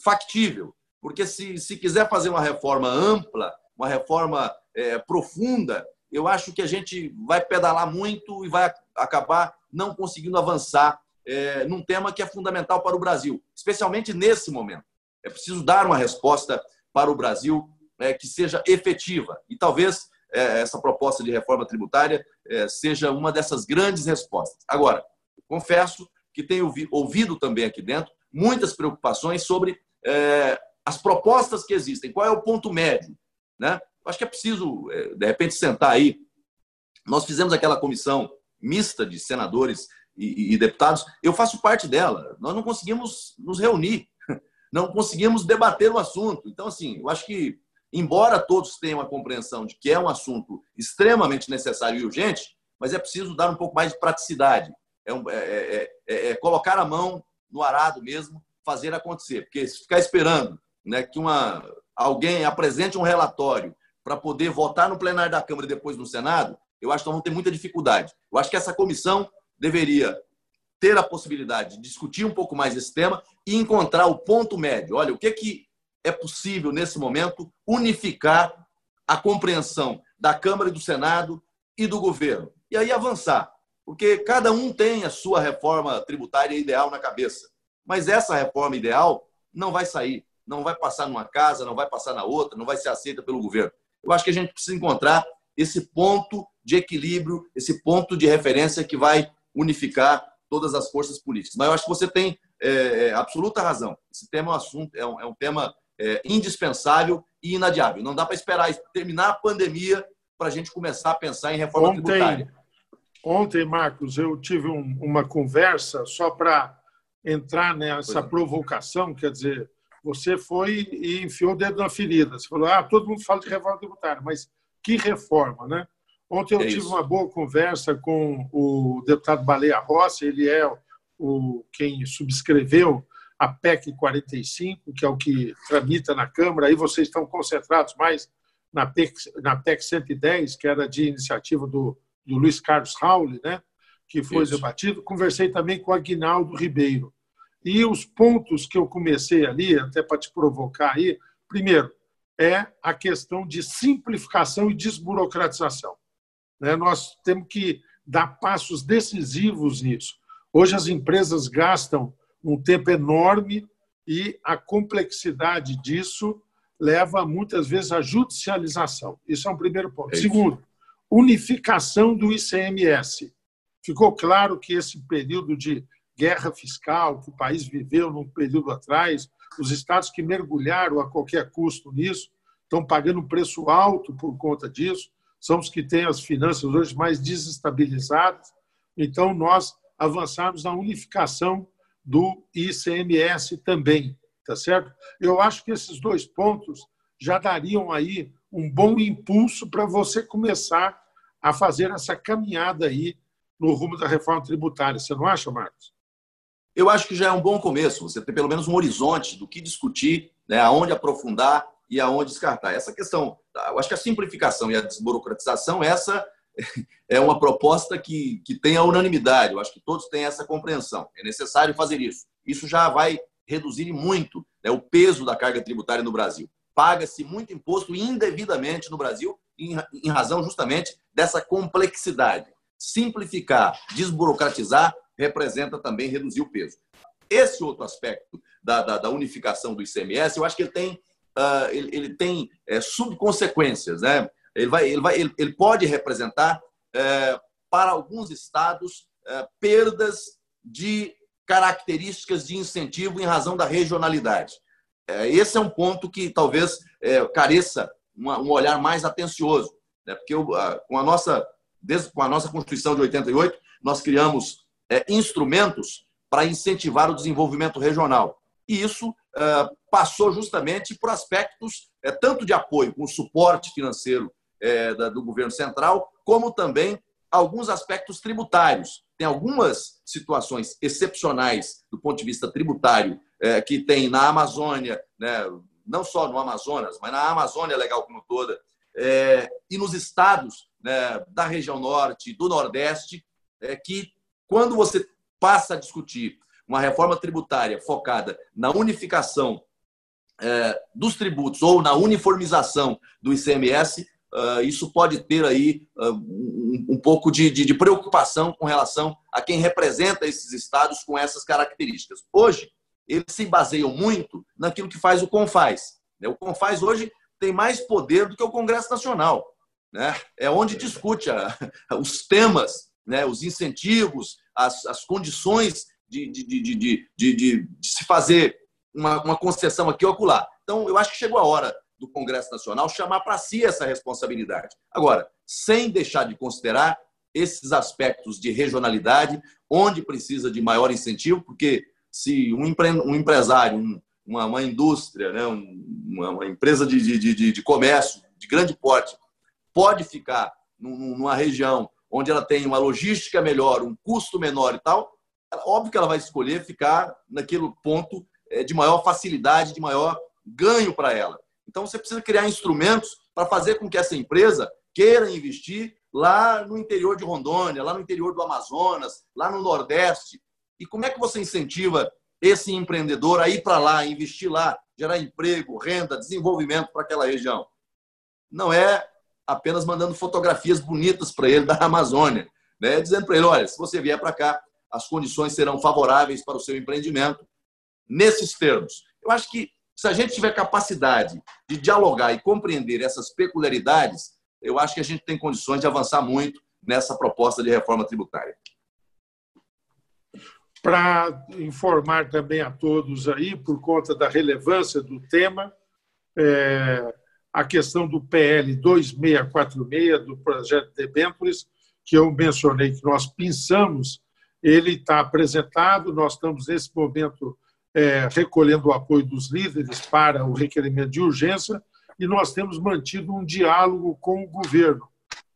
factível. Porque se, se quiser fazer uma reforma ampla, uma reforma é, profunda, eu acho que a gente vai pedalar muito e vai acabar não conseguindo avançar é, num tema que é fundamental para o Brasil, especialmente nesse momento. É preciso dar uma resposta para o Brasil é, que seja efetiva. E talvez é, essa proposta de reforma tributária é, seja uma dessas grandes respostas. Agora, confesso que tenho ouvido também aqui dentro muitas preocupações sobre é, as propostas que existem. Qual é o ponto médio? Né? Acho que é preciso, é, de repente, sentar aí. Nós fizemos aquela comissão mista de senadores e, e, deputados. Eu faço parte dela. Nós não conseguimos nos reunir, não conseguimos debater o assunto. Então, assim, eu acho que, embora todos tenham a compreensão de que é um assunto extremamente necessário e urgente, mas é preciso dar um pouco mais de praticidade. É, um, é, é, é, é, colocar a mão no arado mesmo, fazer acontecer. Porque se ficar esperando né, que uma, alguém apresente um relatório para poder votar no plenário da Câmara e depois no Senado, eu acho que nós vamos ter muita dificuldade. Eu acho que essa comissão deveria ter a possibilidade de discutir um pouco mais esse tema e encontrar o ponto médio. Olha, o que, que é possível, nesse momento, unificar a compreensão da Câmara e do Senado e do governo. E aí avançar porque cada um tem a sua reforma tributária ideal na cabeça. Mas essa reforma ideal não vai sair, não vai passar numa casa, não vai passar na outra, não vai ser aceita pelo governo. Eu acho que a gente precisa encontrar esse ponto de equilíbrio, esse ponto de referência que vai unificar todas as forças políticas. Mas eu acho que você tem é, absoluta razão. Esse tema é um assunto, é um, é um tema é, indispensável e inadiável. Não dá para esperar terminar a pandemia para a gente começar a pensar em reforma Ontem, tributária. Ontem, Marcos, eu tive um, uma conversa só para entrar nessa provocação, quer dizer, você foi e enfiou o dedo na ferida. Você falou, ah, todo mundo fala de reforma tributária, mas que reforma, né? Ontem eu é tive uma boa conversa com o deputado Baleia Rossi, ele é o quem subscreveu a PEC 45, que é o que tramita na Câmara. Aí vocês estão concentrados mais na PEC, na PEC 110, que era de iniciativa do do Luiz Carlos Rauli, né, que foi Isso. debatido. Conversei também com o Aguinaldo Ribeiro. E os pontos que eu comecei ali, até para te provocar aí, primeiro, é a questão de simplificação e desburocratização. Né? Nós temos que dar passos decisivos nisso. Hoje as empresas gastam um tempo enorme e a complexidade disso leva muitas vezes à judicialização. Isso é um primeiro ponto. É Segundo, unificação do ICMS. Ficou claro que esse período de guerra fiscal que o país viveu num período atrás, os estados que mergulharam a qualquer custo nisso estão pagando um preço alto por conta disso, são os que têm as finanças hoje mais desestabilizadas. Então, nós avançamos na unificação do ICMS também, tá certo? Eu acho que esses dois pontos já dariam aí um bom impulso para você começar a fazer essa caminhada aí no rumo da reforma tributária. Você não acha, Marcos? Eu acho que já é um bom começo. Você ter pelo menos um horizonte do que discutir, né, aonde aprofundar e aonde descartar. Essa questão, eu acho que a simplificação e a desburocratização, essa é uma proposta que, que tem a unanimidade. Eu acho que todos têm essa compreensão. É necessário fazer isso. Isso já vai reduzir muito né, o peso da carga tributária no Brasil. Paga-se muito imposto indevidamente no Brasil, em, em razão justamente dessa complexidade. Simplificar, desburocratizar, representa também reduzir o peso. Esse outro aspecto da, da, da unificação do ICMS, eu acho que ele tem, uh, ele, ele, tem é, subconsequências. Né? Ele, vai, ele, vai, ele, ele pode representar, é, para alguns estados, é, perdas de características de incentivo em razão da regionalidade. É, esse é um ponto que talvez é, careça um olhar mais atencioso, né? porque com a nossa desde com a nossa Constituição de 88 nós criamos é, instrumentos para incentivar o desenvolvimento regional. E isso é, passou justamente por aspectos tanto de apoio, com suporte financeiro é, da, do governo central, como também alguns aspectos tributários. Tem algumas situações excepcionais do ponto de vista tributário é, que tem na Amazônia, né, não só no Amazonas, mas na Amazônia legal como toda, é, e nos estados né, da região norte, do nordeste, é, que quando você passa a discutir uma reforma tributária focada na unificação é, dos tributos ou na uniformização do ICMS, uh, isso pode ter aí uh, um, um, pouco de, de, de, preocupação com relação a quem representa esses estados com essas características. Hoje, eles se baseiam muito naquilo que faz o CONFAS. Né? O CONFAS hoje tem mais poder do que o Congresso Nacional. Né? É onde discute a, os temas né, os incentivos, as, as condições de, de, de, se fazer uma, uma concessão aqui ou acolá. Então, eu acho que chegou a hora do Congresso Nacional chamar para si essa responsabilidade. Agora, sem deixar de considerar esses aspectos de regionalidade, onde precisa de maior incentivo, porque se um, empre, um empresário, um, uma, uma, indústria, né, uma, uma, empresa de, de, de, de comércio de grande porte, pode ficar numa região onde ela tem uma logística melhor, um custo menor e tal, óbvio que ela vai escolher ficar naquele ponto é, de maior facilidade, de maior ganho para ela. Então você precisa criar instrumentos para fazer com que essa empresa queira investir lá no interior de Rondônia, lá no interior do Amazonas, lá no Nordeste. E como é que você incentiva esse empreendedor a ir para lá, investir lá, gerar emprego, renda, desenvolvimento para aquela região? Não é apenas mandando fotografias bonitas para ele da Amazônia, né? dizendo para ele: olha, se você vier para cá, as condições serão favoráveis para o seu empreendimento, nesses termos. Eu acho que se a gente tiver capacidade de dialogar e compreender essas peculiaridades, eu acho que a gente tem condições de avançar muito nessa proposta de reforma tributária. Para informar também a todos aí, por conta da relevância do tema, é, a questão do PL 2646, do projeto de debêntures, que eu mencionei que nós pensamos, ele está apresentado, nós estamos nesse momento é, recolhendo o apoio dos líderes para o requerimento de urgência e nós temos mantido um diálogo com o governo,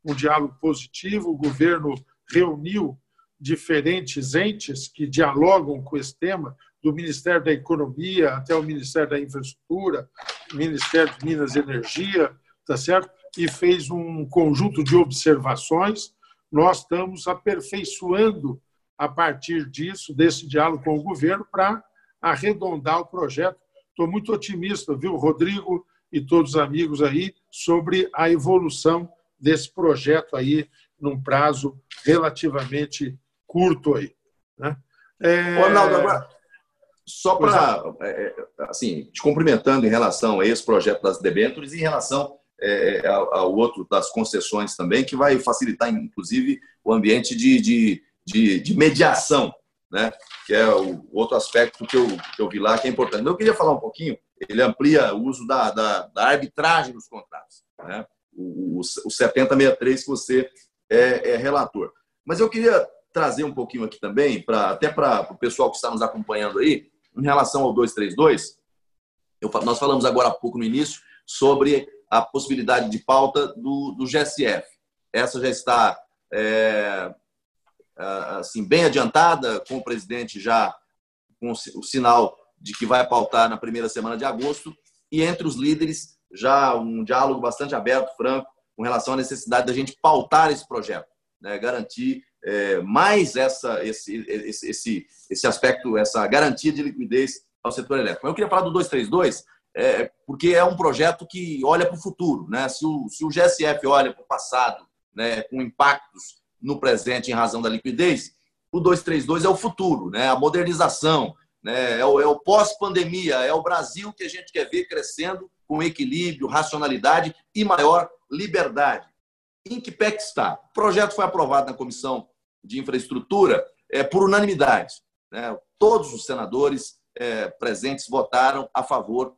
um diálogo positivo. O governo reuniu diferentes entes que dialogam com esse tema, do Ministério da Economia até o Ministério da Infraestrutura, Ministério de Minas e Energia, tá certo? E fez um conjunto de observações. Nós estamos aperfeiçoando a partir disso, desse diálogo com o governo, para arredondar o projeto. Estou muito otimista, viu, Rodrigo e todos os amigos aí, sobre a evolução desse projeto aí num prazo relativamente curto aí. Né? É... Ronaldo, agora, só para, é, é, assim, te cumprimentando em relação a esse projeto das debêntures e em relação é, ao, ao, outro das concessões também, que vai facilitar, inclusive, o ambiente de, de, de, de mediação, né? que é o outro aspecto que eu, que eu vi lá que é importante. Eu queria falar um pouquinho, ele amplia o uso da, da, da arbitragem dos contratos, né? o, o, o 7063 que você é, é relator. Mas eu queria trazer um pouquinho aqui também, pra, até para o pessoal que está nos acompanhando aí, em relação ao 232, eu, nós falamos agora há pouco no início sobre a possibilidade de pauta do, do GSF. Essa já está é, assim bem adiantada, com o presidente já com o sinal de que vai pautar na primeira semana de agosto, e entre os líderes já um diálogo bastante aberto, franco, com relação à necessidade da gente pautar esse projeto, né? garantir é, mais essa, esse, esse, esse, esse aspecto, essa garantia de liquidez ao setor elétrico. Eu queria falar do 232, é, porque é um projeto que olha para o futuro. Né? Se, o, se o GSF olha para o passado, né, com impactos no presente em razão da liquidez, o 232 é o futuro, né? a modernização, né? é o, é o pós-pandemia, é o Brasil que a gente quer ver crescendo com equilíbrio, racionalidade e maior liberdade. Em que pé que está? O projeto foi aprovado na Comissão de Infraestrutura é, por unanimidade. Né? Todos os senadores é, presentes votaram a favor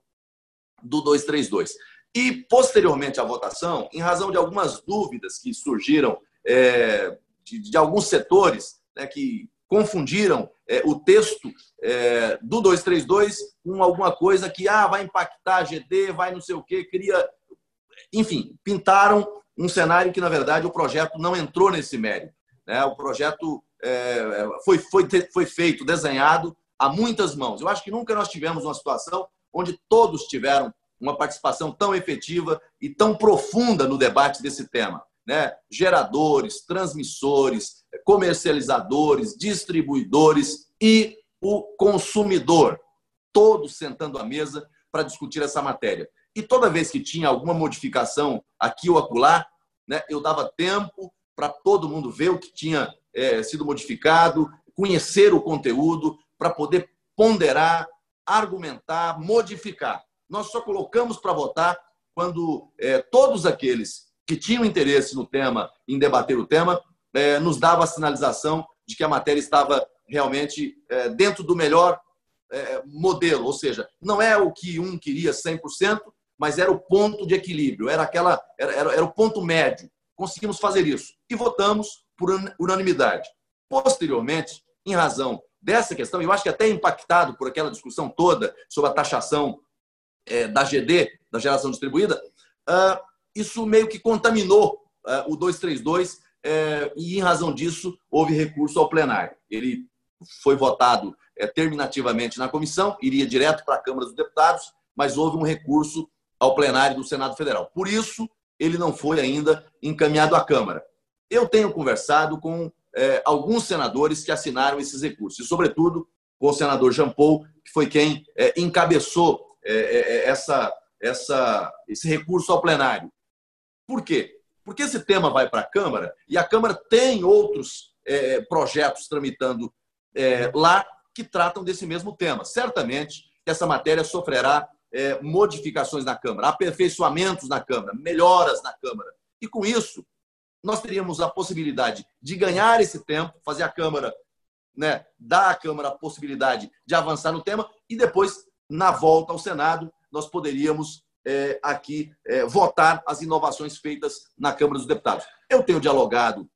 do 232. E, posteriormente à votação, em razão de algumas dúvidas que surgiram é, de, de, alguns setores né, que confundiram é, o texto é, do 232 com alguma coisa que ah, vai impactar a GD, vai não sei o quê, queria. Enfim, pintaram um cenário que, na verdade, o projeto não entrou nesse mérito. Né? O projeto é, foi, foi, foi feito, desenhado a muitas mãos. Eu acho que nunca nós tivemos uma situação onde todos tiveram uma participação tão efetiva e tão profunda no debate desse tema. Né? Geradores, transmissores, comercializadores, distribuidores e o consumidor, todos sentando à mesa para discutir essa matéria. E toda vez que tinha alguma modificação aqui ou acolá, né, eu dava tempo para todo mundo ver o que tinha é, sido modificado, conhecer o conteúdo, para poder ponderar, argumentar, modificar. Nós só colocamos para votar quando é, todos aqueles que tinham interesse no tema, em debater o tema, é, nos dava a sinalização de que a matéria estava realmente é, dentro do melhor é, modelo, ou seja, não é o que um queria 100%, mas era o ponto de equilíbrio, era aquela era, era, era o ponto médio. Conseguimos fazer isso e votamos por unanimidade. Posteriormente, em razão dessa questão, eu acho que até impactado por aquela discussão toda sobre a taxação da GD, da geração distribuída, uh, isso meio que contaminou uh, o 232 é, e, em razão disso, houve recurso ao plenário. Ele foi votado é, terminativamente na comissão, iria direto para a Câmara dos Deputados, mas houve um recurso ao plenário do Senado Federal. Por isso, ele não foi ainda encaminhado à Câmara. Eu tenho conversado com é, alguns senadores que assinaram esses recursos, e, sobretudo, com o senador Jean Paul, que foi quem é, encabeçou é, essa, essa, esse recurso ao plenário. Por quê? Porque esse tema vai para a Câmara e a Câmara tem outros é, projetos tramitando é, lá que tratam desse mesmo tema. Certamente essa matéria sofrerá é, modificações na Câmara, aperfeiçoamentos na Câmara, melhoras na Câmara. E com isso, nós teríamos a possibilidade de ganhar esse tempo, fazer a Câmara, né, dar à Câmara a possibilidade de avançar no tema e depois, na volta ao Senado, nós poderíamos é, aqui é, votar as inovações feitas na Câmara dos Deputados. Eu tenho dialogado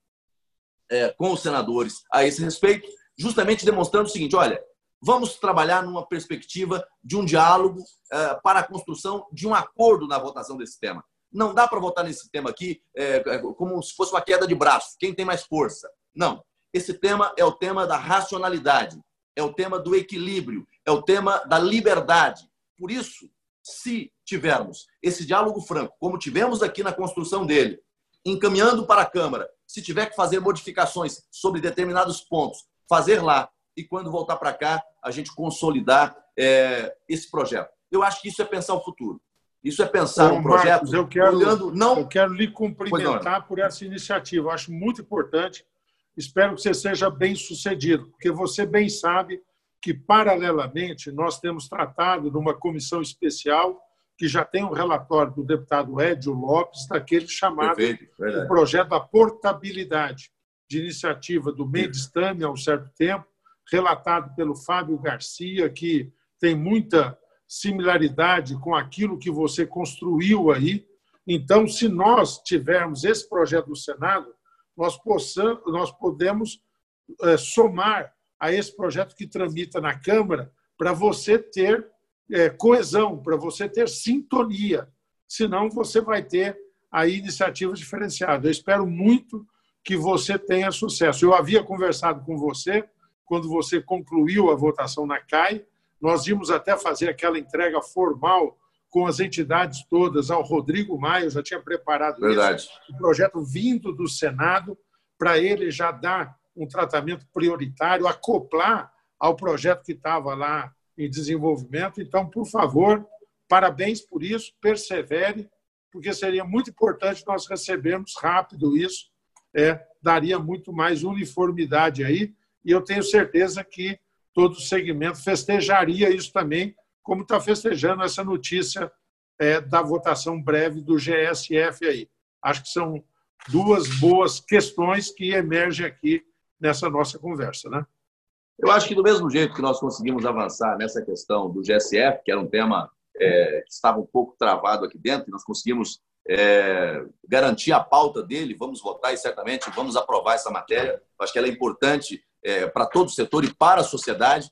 é, com os senadores a esse respeito, justamente demonstrando o seguinte: olha, vamos trabalhar numa perspectiva de um diálogo é, para a construção de um acordo na votação desse tema. Não dá para votar nesse tema aqui é, é, como se fosse uma queda de braço, quem tem mais força. Não. Esse tema é o tema da racionalidade, é o tema do equilíbrio, é o tema da liberdade. Por isso, se tivermos esse diálogo franco, como tivemos aqui na construção dele, encaminhando para a Câmara, se tiver que fazer modificações sobre determinados pontos, fazer lá e quando voltar para cá, a gente consolidar é, esse projeto. Eu acho que isso é pensar o futuro. Isso é pensar Bom, um projeto Marcos, eu quero, olhando não. Eu quero lhe cumprimentar por essa iniciativa. Eu acho muito importante. Espero que você seja bem sucedido, porque você bem sabe que, paralelamente, nós temos tratado de uma comissão especial que já tem um relatório do deputado Edio Lopes, daquele chamado o projeto da portabilidade, de iniciativa do Medistame há um certo tempo, relatado pelo Fábio Garcia, que tem muita similaridade com aquilo que você construiu aí. Então, se nós tivermos esse projeto no Senado, nós, possamos, nós podemos é, somar a esse projeto que tramita na Câmara para você ter é, coesão, para você ter sintonia, senão você vai ter aí iniciativas diferenciadas. Eu espero muito que você tenha sucesso. Eu havia conversado com você quando você concluiu a votação na CAI, nós íamos até fazer aquela entrega formal com as entidades todas ao Rodrigo Maia, eu já tinha preparado Verdade. isso, o projeto vindo do Senado, para ele já dar um tratamento prioritário, acoplar ao projeto que estava lá em desenvolvimento. Então, por favor, parabéns por isso, persevere, porque seria muito importante nós recebermos rápido isso, é, daria muito mais uniformidade aí, e eu tenho certeza que todo o segmento festejaria isso também, como está festejando essa notícia é, da votação breve do GSF aí. Acho que são duas boas questões que emergem aqui nessa nossa conversa, né? Eu acho que do mesmo jeito que nós conseguimos avançar nessa questão do GSF, que era um tema é, que estava um pouco travado aqui dentro, nós conseguimos é, garantir a pauta dele, vamos votar e certamente vamos aprovar essa matéria. Acho que ela é importante é, para todo o setor e para a sociedade.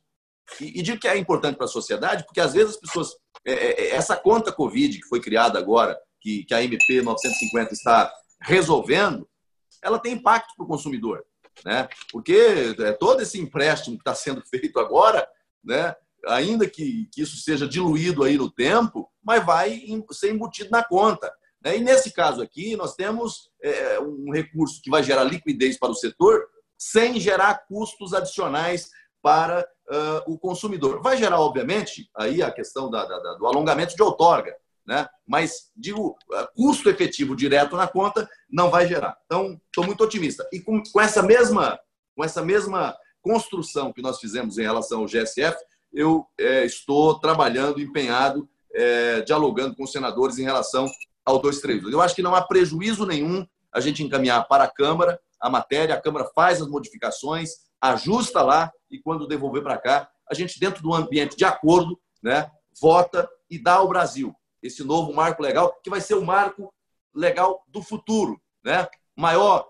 E, e digo que é importante para a sociedade, porque às vezes as pessoas. É, é, é essa conta Covid que foi criada agora, que, que a MP 950 está resolvendo, ela tem impacto para o consumidor. Né? Porque é, todo esse empréstimo que está sendo feito agora, né, ainda que, que isso seja diluído aí no tempo, mas vai ser embutido na conta. Né? E nesse caso aqui, nós temos é, um recurso que vai gerar liquidez para o setor, sem gerar custos adicionais para uh, o consumidor. Vai gerar, obviamente, aí a questão da, da, do alongamento de outorga, né? mas, digo, custo efetivo direto na conta não vai gerar. Então, estou muito otimista. E com, com, essa mesma, com essa mesma construção que nós fizemos em relação ao GSF, eu é, estou trabalhando, empenhado, é, dialogando com os senadores em relação ao 232. Eu acho que não há prejuízo nenhum a gente encaminhar para a Câmara a matéria, a Câmara faz as modificações, ajusta lá e quando devolver para cá, a gente, dentro do ambiente de acordo, né, vota e dá ao Brasil esse novo marco legal, que vai ser o marco legal do futuro. Né? Maior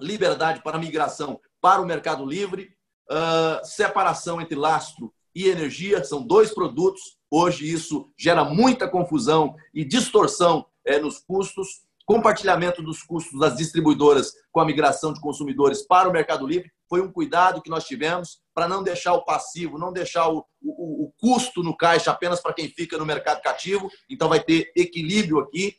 liberdade para migração para o mercado livre, uh, separação entre lastro e energia, são dois produtos. Hoje isso gera muita confusão e distorção é, nos custos compartilhamento dos custos das distribuidoras com a migração de consumidores para o Mercado Livre foi um cuidado que nós tivemos para não deixar o passivo, não deixar o, o, o custo no caixa apenas para quem fica no mercado cativo. Então, vai ter equilíbrio aqui.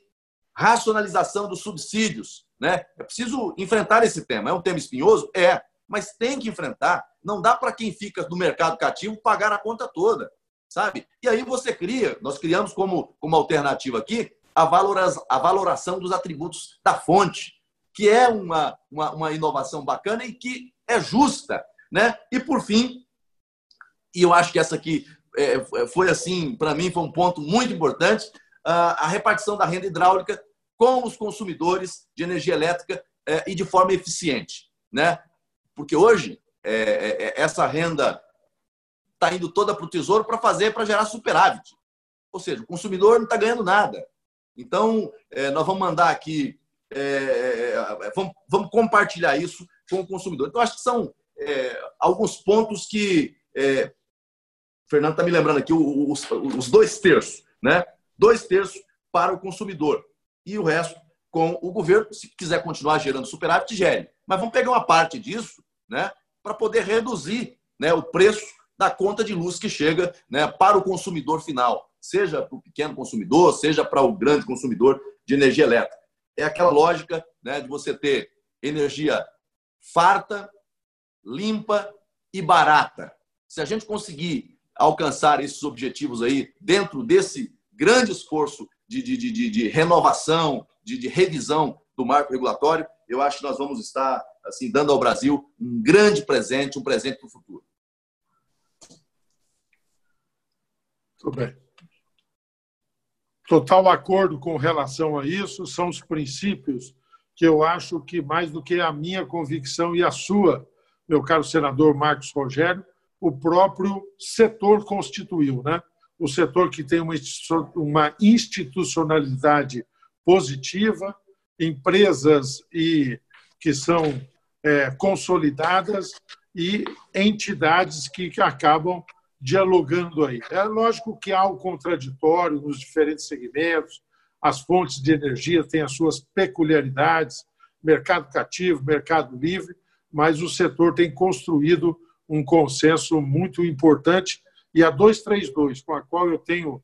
Racionalização dos subsídios. Né? É preciso enfrentar esse tema. É um tema espinhoso? É, mas tem que enfrentar. Não dá para quem fica no mercado cativo pagar a conta toda. Sabe? E aí você cria, nós criamos como, como alternativa aqui a, a valoração dos atributos da fonte, que é uma, uma, uma inovação bacana e que é justa. Né? E, por fim, e eu acho que essa aqui é, foi assim, para mim, foi um ponto muito importante, a repartição da renda hidráulica com os consumidores de energia elétrica é, e de forma eficiente. Né? Porque hoje, é, é, essa renda está indo toda para o tesouro para fazer, para gerar superávit. Ou seja, o consumidor não está ganhando nada. Então, é, nós vamos mandar aqui, é, é, vamos, vamos, compartilhar isso com o consumidor. Então, acho que são é, alguns pontos que. É, o Fernando está me lembrando aqui, os, os dois terços, né? Dois terços para o consumidor e o resto com o governo, se quiser continuar gerando superávit, gere. Mas vamos pegar uma parte disso né, para poder reduzir né, o preço da conta de luz que chega né, para o consumidor final seja para o pequeno consumidor, seja para o grande consumidor de energia elétrica. É aquela lógica né, de você ter energia farta, limpa e barata. Se a gente conseguir alcançar esses objetivos aí dentro desse grande esforço de, de, de, de renovação, de, de revisão do marco regulatório, eu acho que nós vamos estar assim dando ao Brasil um grande presente, um presente para o futuro. Tudo bem total acordo com relação a isso, são os princípios que eu acho que, mais do que a minha convicção e a sua, meu caro senador Marcos Rogério, o próprio setor constituiu. Né? O setor que tem uma institucionalidade positiva, empresas e que são é, consolidadas e entidades que acabam dialogando aí. É lógico que há o contraditório nos diferentes segmentos, as fontes de energia têm as suas peculiaridades, mercado cativo, mercado livre, mas o setor tem construído um consenso muito importante e a 232, com a qual eu tenho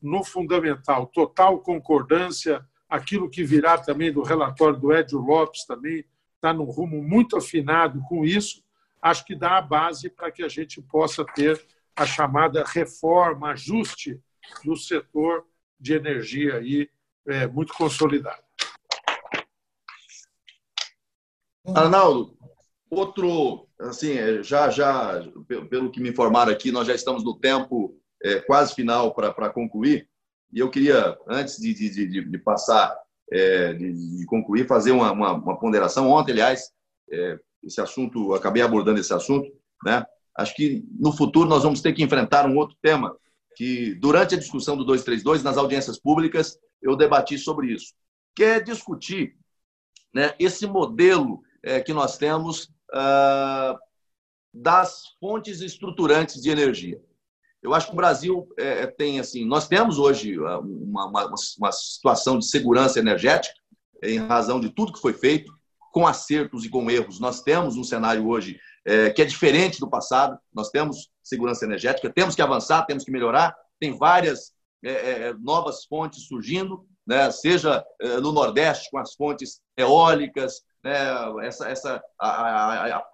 no fundamental total concordância, aquilo que virá também do relatório do Edio Lopes também está num rumo muito afinado com isso, acho que dá a base para que a gente possa ter a chamada reforma, ajuste do setor de energia aí é, muito consolidado. Arnaldo, outro, assim, é, já, já, pelo que me informaram aqui, nós já estamos no tempo é, quase final para concluir, e eu queria, antes de, de, de, de passar, é, de, concluir, fazer uma, uma, uma, ponderação. Ontem, aliás, é, esse assunto, acabei abordando esse assunto, né? Acho que no futuro nós vamos ter que enfrentar um outro tema que durante a discussão do 232 nas audiências públicas eu debati sobre isso, que é discutir né, esse modelo é, que nós temos ah, das fontes estruturantes de energia. Eu acho que o Brasil é, tem assim, nós temos hoje ah, uma, uma, uma situação de segurança energética em razão de tudo que foi feito, com acertos e com erros. Nós temos um cenário hoje é, que é diferente do passado. Nós temos segurança energética, temos que avançar, temos que melhorar. Tem várias é, é, é novas fontes surgindo, né? seja é, no Nordeste com as fontes eólicas, né? essa, essa, a, a, a,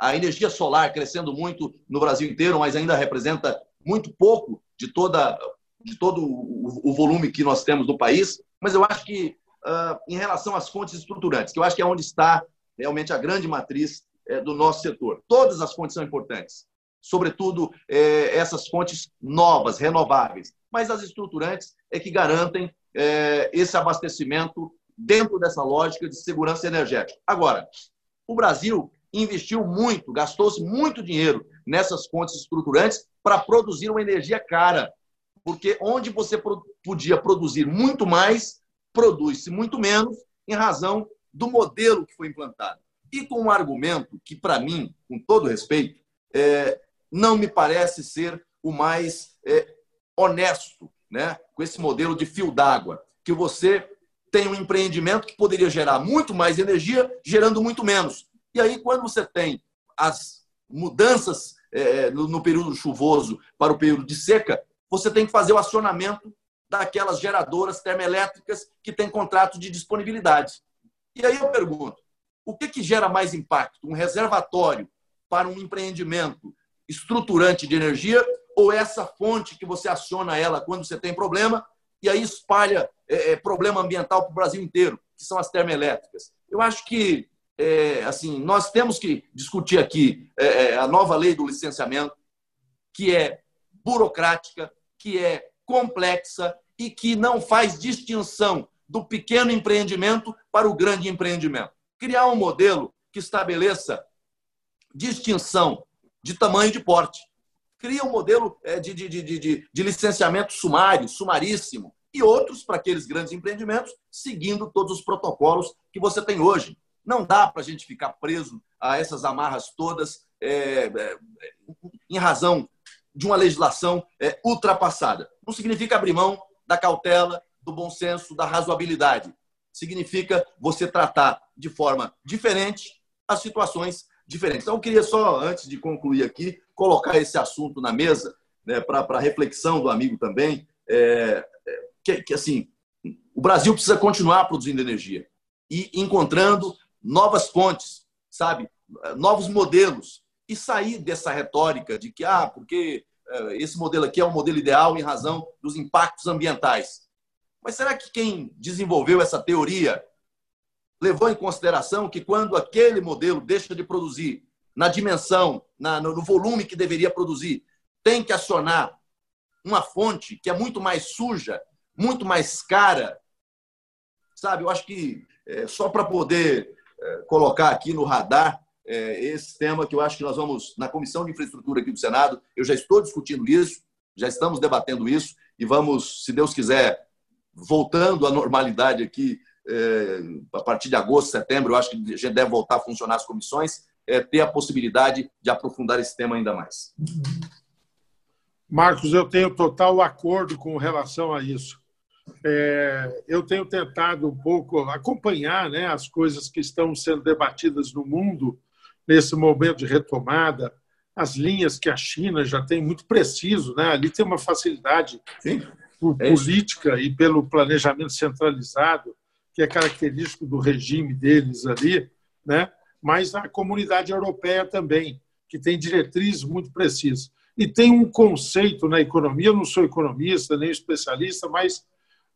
a energia solar crescendo muito no Brasil inteiro, mas ainda representa muito pouco de toda de todo o, o volume que nós temos no país. Mas eu acho que uh, em relação às fontes estruturantes, que eu acho que é onde está realmente a grande matriz do nosso setor. Todas as fontes são importantes, sobretudo é, essas fontes novas, renováveis, mas as estruturantes é que garantem é, esse abastecimento dentro dessa lógica de segurança energética. Agora, o Brasil investiu muito, gastou-se muito dinheiro nessas fontes estruturantes para produzir uma energia cara, porque onde você podia produzir muito mais, produz-se muito menos em razão do modelo que foi implantado e com um argumento que, para mim, com todo respeito, é, não me parece ser o mais é, honesto, né? com esse modelo de fio d'água, que você tem um empreendimento que poderia gerar muito mais energia, gerando muito menos. E aí, quando você tem as mudanças é, no, no período chuvoso para o período de seca, você tem que fazer o acionamento daquelas geradoras termoelétricas que têm contrato de disponibilidade. E aí eu pergunto, o que, que gera mais impacto? Um reservatório para um empreendimento estruturante de energia ou essa fonte que você aciona ela quando você tem problema e aí espalha é, é problema ambiental para o Brasil inteiro, que são as termoelétricas? Eu acho que é, assim nós temos que discutir aqui é, é, a nova lei do licenciamento, que é burocrática, que é complexa e que não faz distinção do pequeno empreendimento para o grande empreendimento criar um modelo que estabeleça distinção de tamanho e de porte. Cria um modelo é, de, de, de, de, de licenciamento sumário, sumaríssimo, e outros para aqueles grandes empreendimentos, seguindo todos os protocolos que você tem hoje. Não dá para a gente ficar preso a essas amarras todas é, é, em razão de uma legislação é, ultrapassada. Não significa abrir mão da cautela, do bom senso, da razoabilidade significa você tratar de forma diferente as situações diferentes. Então, eu queria só, antes de concluir aqui, colocar esse assunto na mesa, né, para reflexão do amigo também, é, é, que, que, assim, o Brasil precisa continuar produzindo energia e encontrando novas fontes, sabe? Novos modelos e sair dessa retórica de que, ah, porque é, esse modelo aqui é o modelo ideal em razão dos impactos ambientais. Mas será que quem desenvolveu essa teoria levou em consideração que quando aquele modelo deixa de produzir na dimensão, na, no volume que deveria produzir, tem que acionar uma fonte que é muito mais suja, muito mais cara? Sabe, eu acho que é, só para poder é, colocar aqui no radar é, esse tema que eu acho que nós vamos, na Comissão de Infraestrutura aqui do Senado, eu já estou discutindo isso, já estamos debatendo isso e vamos, se Deus quiser, voltando à normalidade aqui é, a partir de agosto, setembro, eu acho que já deve voltar a funcionar as comissões, é, ter a possibilidade de aprofundar esse tema ainda mais. Marcos, eu tenho total acordo com relação a isso. é, eu tenho tentado um pouco acompanhar né, as coisas que estão sendo debatidas no mundo nesse momento de retomada, as linhas que a China já tem muito preciso, né? ali tem uma facilidade Sim, por é política e pelo planejamento centralizado, que é característico do regime deles ali, né? mas a comunidade europeia também, que tem diretrizes muito precisas. E tem um conceito na economia, eu não sou economista nem especialista, mas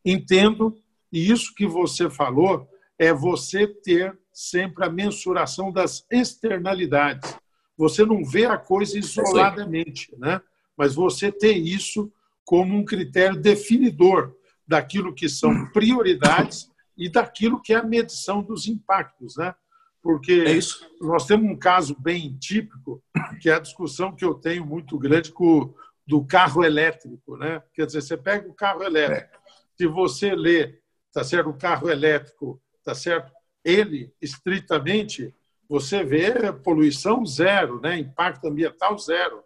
entendo, e isso que você falou é você ter sempre a mensuração das externalidades. Você não vê a coisa isoladamente, né? mas você ter isso como um critério definidor daquilo que são prioridades e daquilo que é a medição dos impactos. Né? Porque é nós temos um caso bem típico, que é a discussão que eu tenho muito grande com do carro elétrico. Né? Quer dizer, você pega o carro elétrico, é. se você lê tá certo, o carro elétrico, tá certo, ele estritamente, você vê poluição zero, né? impacto ambiental zero.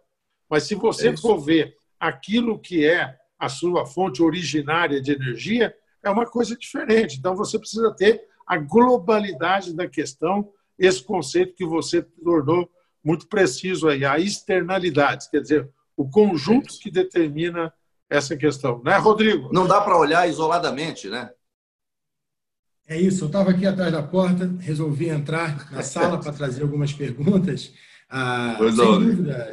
Mas se você é for ver aquilo que é a sua fonte originária de energia, é uma coisa diferente. Então você precisa ter a globalidade da questão, esse conceito que você tornou muito preciso aí, a externalidade, quer dizer, o conjunto que determina essa questão, né, Rodrigo? Não dá para olhar isoladamente, né? É isso, eu estava aqui atrás da porta, resolvi entrar na sala para trazer algumas perguntas. Ah, sem dúvida,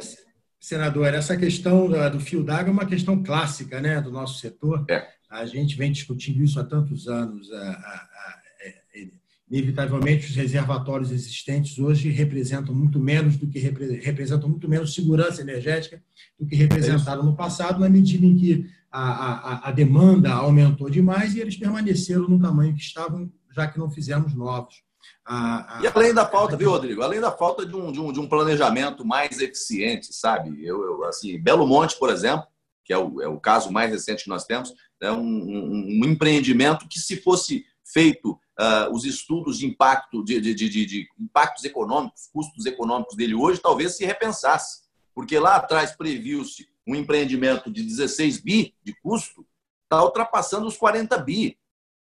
senador, essa questão do fio d'água é uma questão clássica né, do nosso setor. É. A gente vem discutindo isso há tantos anos. A, a, a, é, inevitavelmente, os reservatórios existentes hoje representam muito menos do que representam muito menos segurança energética do que representaram no passado, na medida em que a, demanda aumentou demais e eles permaneceram no tamanho que estavam, já que não fizemos novos. A, e além da falta, viu, Rodrigo? Além da falta de um, de um, de um planejamento mais eficiente, sabe? Eu, eu, assim, Belo Monte, por exemplo, que é o, é o caso mais recente que nós temos, é um, um, um empreendimento que, se fosse feito uh, os estudos de impacto, de, de, de, de impactos econômicos, custos econômicos dele hoje, talvez se repensasse. Porque lá atrás previu-se um empreendimento de 16 bi de custo está ultrapassando os 40 bi,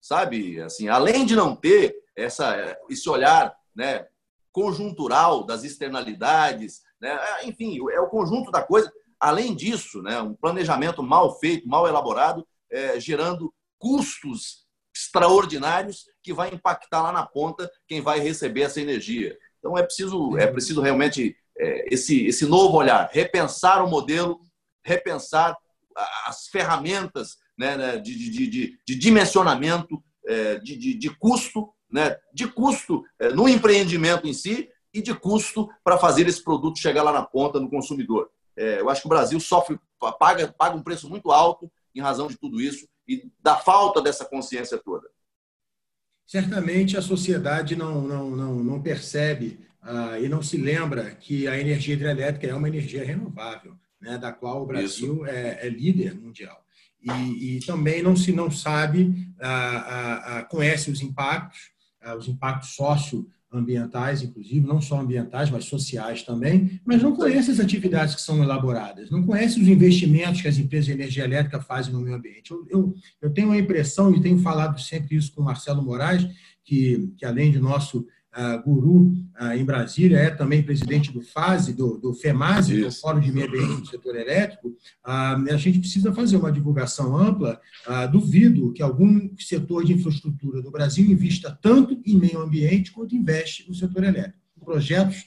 sabe? Assim, além de não ter essa, esse olhar né, conjuntural das externalidades, né? enfim, é o conjunto da coisa. Além disso, né, um planejamento mal feito, mal elaborado, é, gerando custos extraordinários que vai impactar lá na ponta quem vai receber essa energia. Então é preciso, é preciso realmente é, esse, esse novo olhar, repensar o modelo repensar as ferramentas né, né de, de, de, de dimensionamento, é, de, de, de, custo, né, de custo é, no empreendimento em si e de custo para fazer esse produto chegar lá na ponta no consumidor. É, eu acho que o Brasil sofre, paga, paga um preço muito alto em razão de tudo isso e da falta dessa consciência toda. Certamente a sociedade não, não, não, não percebe ah, e não se lembra que a energia hidrelétrica é uma energia renovável né, da qual o Brasil é, é, líder mundial. E, e, também não se não sabe, ah, ah, conhece os impactos, ah, os impactos socioambientais, inclusive, não só ambientais, mas sociais também, mas não conhece as atividades que são elaboradas, não conhece os investimentos que as empresas de energia elétrica fazem no meio ambiente. Eu, eu, eu tenho a impressão, e tenho falado sempre isso com o Marcelo Moraes, que, que além de nosso guru em Brasília, é também presidente do FASE, do, do FEMASE, do Fórum de Meio Ambiente do Setor Elétrico, a gente precisa fazer uma divulgação ampla. duvido que algum setor de infraestrutura do Brasil invista tanto em meio ambiente quanto investe no setor elétrico. Projetos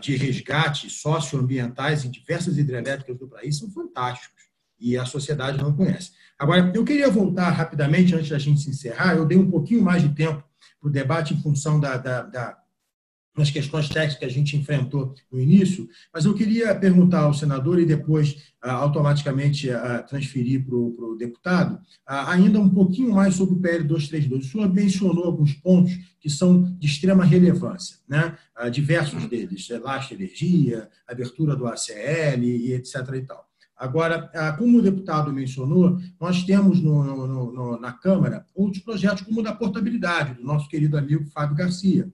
de resgate socioambientais em diversas hidrelétricas do país são fantásticos e a sociedade não conhece. Agora, eu queria voltar rapidamente, antes da gente se encerrar, eu dei um pouquinho mais de tempo para o debate em função da, da, da, das questões técnicas que a gente enfrentou no início, mas eu queria perguntar ao senador e depois ah, automaticamente ah, transferir para o deputado ah, ainda um pouquinho mais sobre o PL 232. O senhor mencionou alguns pontos que são de extrema relevância, né? diversos deles, Lasta Energia, abertura do ACL e etc. e tal. Agora, ah, como o deputado mencionou, nós temos no, no, no, na Câmara outros projetos, como o da portabilidade, do nosso querido amigo Fábio Garcia.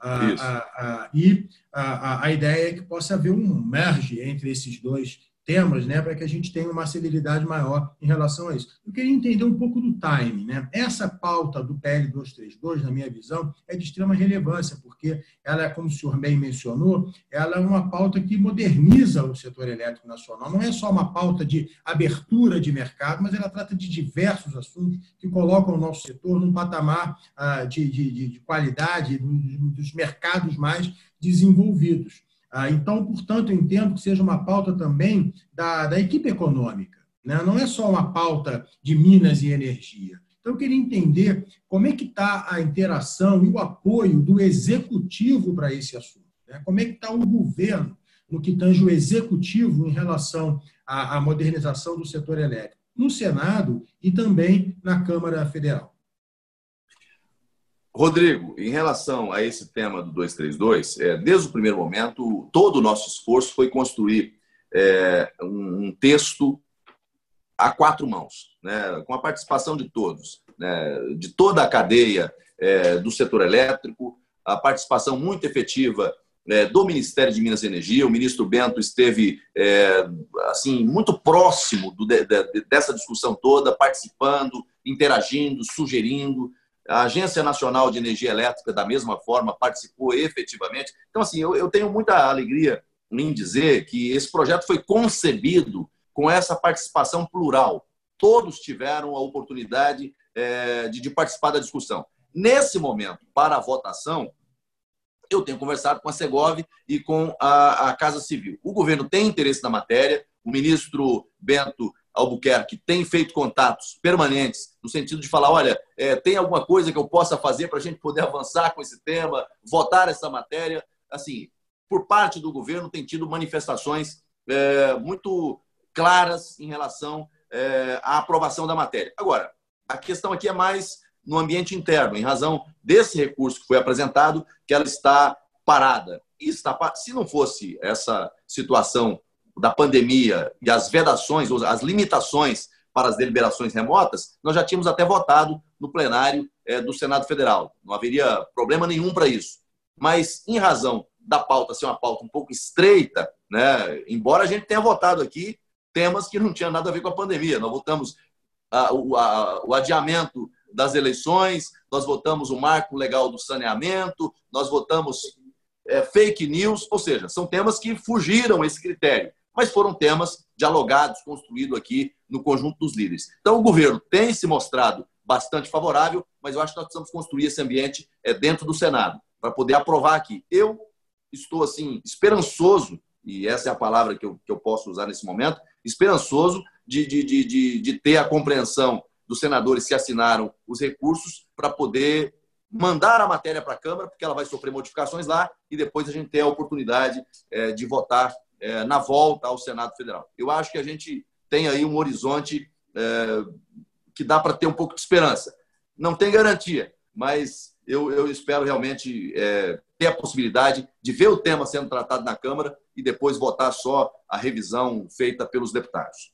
Ah, ah, ah, e a, a, ideia é que possa haver um merge entre esses dois temas, né, para que a gente tenha uma celeridade maior em relação a isso. Eu queria entender um pouco do time, né? Essa pauta do PL 232, na minha visão, é de extrema relevância, porque ela, como o senhor bem mencionou, ela é uma pauta que moderniza o setor elétrico nacional. Não é só uma pauta de abertura de mercado, mas ela trata de diversos assuntos que colocam o nosso setor num patamar ah, de, de, de qualidade dos mercados mais desenvolvidos. Ah, então, portanto, entendo que seja uma pauta também da, da equipe econômica. Né? Não é só uma pauta de Minas e energia. Então, eu queria entender como é que está a interação e o apoio do executivo para esse assunto. Né? Como é que está o governo no que tange o executivo em relação à, à modernização do setor elétrico, no Senado e também na Câmara Federal. Rodrigo, em relação a esse tema do 232, é, desde o primeiro momento, todo o nosso esforço foi construir é, um texto a quatro mãos, né, com a participação de todos, né, de toda a cadeia é, do setor elétrico, a participação muito efetiva é, do Ministério de Minas e Energia. O ministro Bento esteve é, assim muito próximo do, de, de, dessa discussão toda, participando, interagindo, sugerindo. A Agência Nacional de Energia Elétrica, da mesma forma, participou efetivamente. Então, assim, eu, eu tenho muita alegria em dizer que esse projeto foi concebido com essa participação plural. Todos tiveram a oportunidade é, de, de participar da discussão. Nesse momento, para a votação, eu tenho conversado com a Segov e com a, a, Casa Civil. O governo tem interesse na matéria, o ministro Bento Albuquerque tem feito contatos permanentes no sentido de falar: olha, é, tem alguma coisa que eu possa fazer para a gente poder avançar com esse tema, votar essa matéria. Assim, por parte do governo, tem tido manifestações é, muito claras em relação é, à aprovação da matéria. Agora, a questão aqui é mais no ambiente interno, em razão desse recurso que foi apresentado, que ela está parada. E está, se não fosse essa situação da pandemia e as vedações, as limitações para as deliberações remotas, nós já tínhamos até votado no plenário é, do Senado Federal. Não haveria problema nenhum para isso. Mas, em razão da pauta ser uma pauta um pouco estreita, né, embora a gente tenha votado aqui temas que não tinham nada a ver com a pandemia, nós votamos a, a, o adiamento das eleições, nós votamos o marco legal do saneamento, nós votamos é, fake news, ou seja, são temas que fugiram esse critério mas foram temas dialogados, construídos aqui no conjunto dos líderes. Então, o governo tem se mostrado bastante favorável, mas eu acho que nós precisamos construir esse ambiente é, dentro do Senado, para poder aprovar aqui. Eu estou, assim, esperançoso, e essa é a palavra que eu, que eu posso usar nesse momento, esperançoso de, de, de, de ter a compreensão dos senadores que assinaram os recursos para poder mandar a matéria para a Câmara, porque ela vai sofrer modificações lá, e depois a gente ter a oportunidade é, de votar é, na volta ao Senado Federal. Eu acho que a gente tem aí um horizonte é, que dá para ter um pouco de esperança. Não tem garantia, mas eu, eu espero realmente é, ter a possibilidade de ver o tema sendo tratado na Câmara e depois votar só a revisão feita pelos deputados.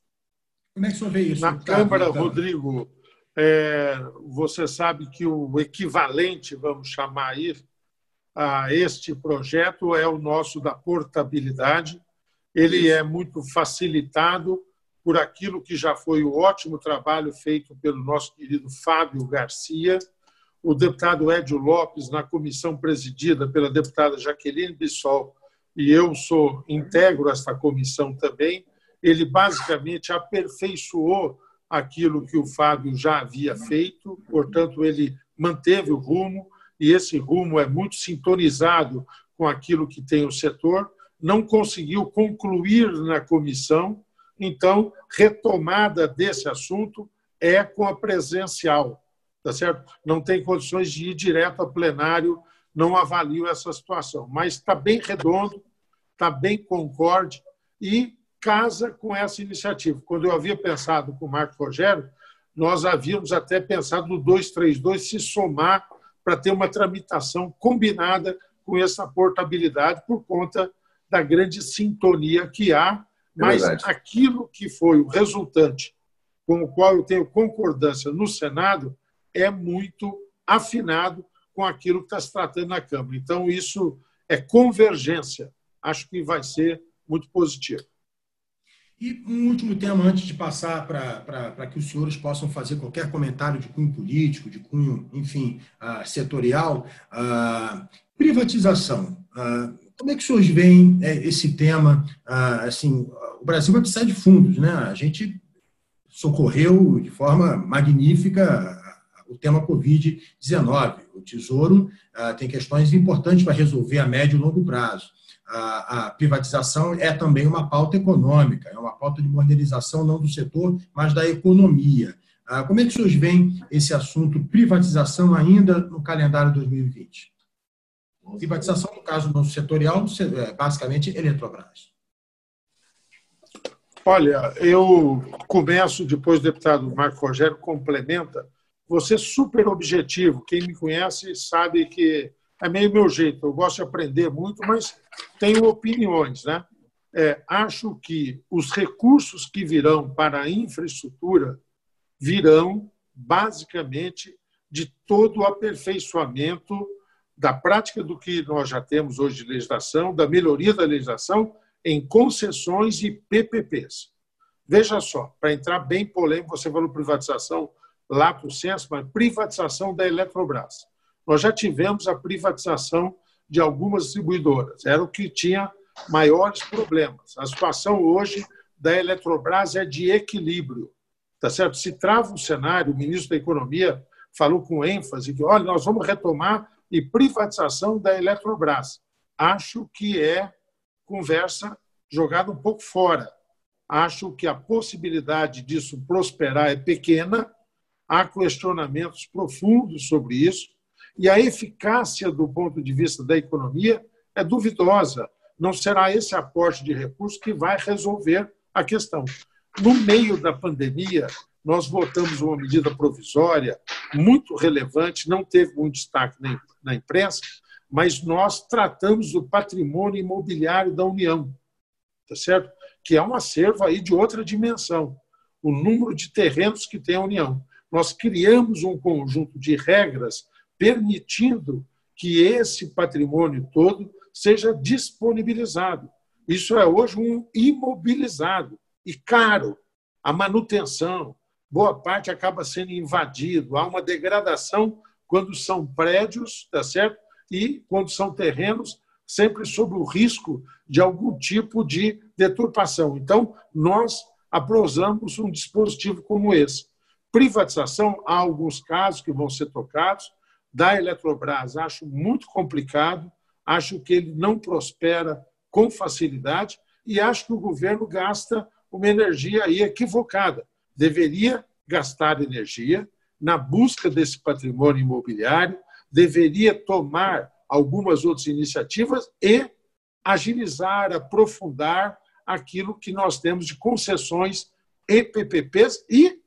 Como é que o senhor vê isso? Na Câmara, Rodrigo, é, você sabe que o equivalente, vamos chamar aí, a este projeto é o nosso da portabilidade, ele é muito facilitado por aquilo que já foi o ótimo trabalho feito pelo nosso querido Fábio Garcia, o deputado Edio Lopes, na comissão presidida pela deputada Jaqueline Bissol, e eu sou integro esta comissão também, ele basicamente aperfeiçoou aquilo que o Fábio já havia feito, portanto, ele manteve o rumo, e esse rumo é muito sintonizado com aquilo que tem o setor não conseguiu concluir na comissão, então, retomada desse assunto é com a presencial, tá certo? Não tem condições de ir direto a plenário, não avalio essa situação, mas está bem redondo, está bem concorde e casa com essa iniciativa. Quando eu havia pensado com o Marco Rogério, nós havíamos até pensado no 232 se somar para ter uma tramitação combinada com essa portabilidade por conta da grande sintonia que há, mas é aquilo que foi o resultante com o qual eu tenho concordância no Senado é muito afinado com aquilo que está se tratando na Câmara. Então, isso é convergência. Acho que vai ser muito positivo. E um último tema, antes de passar para que os senhores possam fazer qualquer comentário de cunho político, de cunho, enfim, uh, setorial, uh, privatização. Uh, como é que os senhores veem é, esse tema? assim, o Brasil vai precisar de fundos, né? A gente socorreu de forma magnífica o tema Covid-19. O Tesouro tem questões importantes para resolver a médio e longo prazo a, a, privatização é também uma pauta econômica, é uma pauta de modernização não do setor, mas da economia. Ah, como é que os senhores veem esse assunto privatização ainda no calendário 2020? Privatização, no caso no setorial, é, basicamente Eletrobras. Olha, eu começo, depois o deputado Marco Rogério complementa. Você é super objetivo. Quem me conhece sabe que é meio meu jeito. Eu gosto de aprender muito, mas tenho opiniões, né? É, acho que os recursos que virão para a infraestrutura virão basicamente de todo o aperfeiçoamento da prática do que nós já temos hoje de legislação, da melhoria da legislação em concessões e PPPs. Veja só, para entrar bem polêmico, você falou privatização lá para o censo, mas privatização da Eletrobras nós já tivemos a privatização de algumas distribuidoras. Era o que tinha maiores problemas. A situação hoje da Eletrobras é de equilíbrio. Tá certo? Se trava o cenário, o ministro da Economia falou com ênfase que, olha, nós vamos retomar e privatização da Eletrobras. Acho que é conversa jogada um pouco fora. Acho que a possibilidade disso prosperar é pequena. Há questionamentos profundos sobre isso e a eficácia do ponto de vista da economia é duvidosa. Não será esse aporte de recursos que vai resolver a questão. No meio da pandemia, nós votamos uma medida provisória muito relevante, não teve muito destaque na imprensa, mas nós tratamos do patrimônio imobiliário da União, tá certo? Que é um acervo aí de outra dimensão, o número de terrenos que tem a União. Nós criamos um conjunto de regras permitindo que esse patrimônio todo seja disponibilizado. Isso é hoje um imobilizado e caro. A manutenção, boa parte acaba sendo invadido, há uma degradação quando são prédios, tá certo? E quando são terrenos, sempre sob o risco de algum tipo de deturpação. Então, nós aprosamos um dispositivo como esse. Privatização, há alguns casos que vão ser tocados, da Eletrobras acho muito complicado, acho que ele não prospera com facilidade e acho que o governo gasta uma energia aí equivocada. Deveria gastar energia na busca desse patrimônio imobiliário, deveria tomar algumas outras iniciativas e agilizar, aprofundar aquilo que nós temos de concessões e PPPs e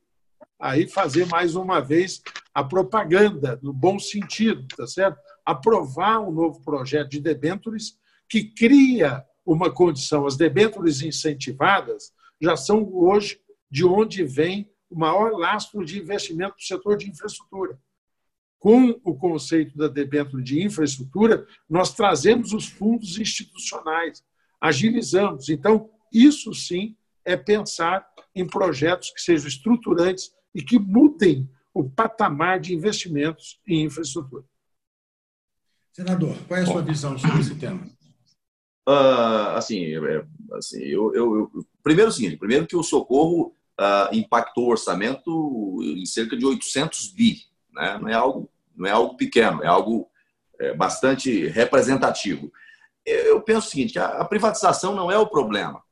aí fazer mais uma vez a propaganda, no bom sentido, tá certo? Aprovar um novo projeto de debêntures que cria uma condição. As debêntures incentivadas já são hoje de onde vem o maior lastro de investimento do setor de infraestrutura. Com o conceito da debênture de infraestrutura, nós trazemos os fundos institucionais, agilizamos. Então, isso sim é pensar em projetos que sejam estruturantes e que mudem o patamar de investimentos em infraestrutura. Senador, qual é a sua visão sobre esse tema? Uh, assim, é, assim eu, eu, eu, primeiro o seguinte, primeiro que o socorro uh, impactou o orçamento em cerca de 800 bi, né? não é algo não é algo pequeno, é algo é, bastante representativo. Eu penso o seguinte, a, privatização não é o problema.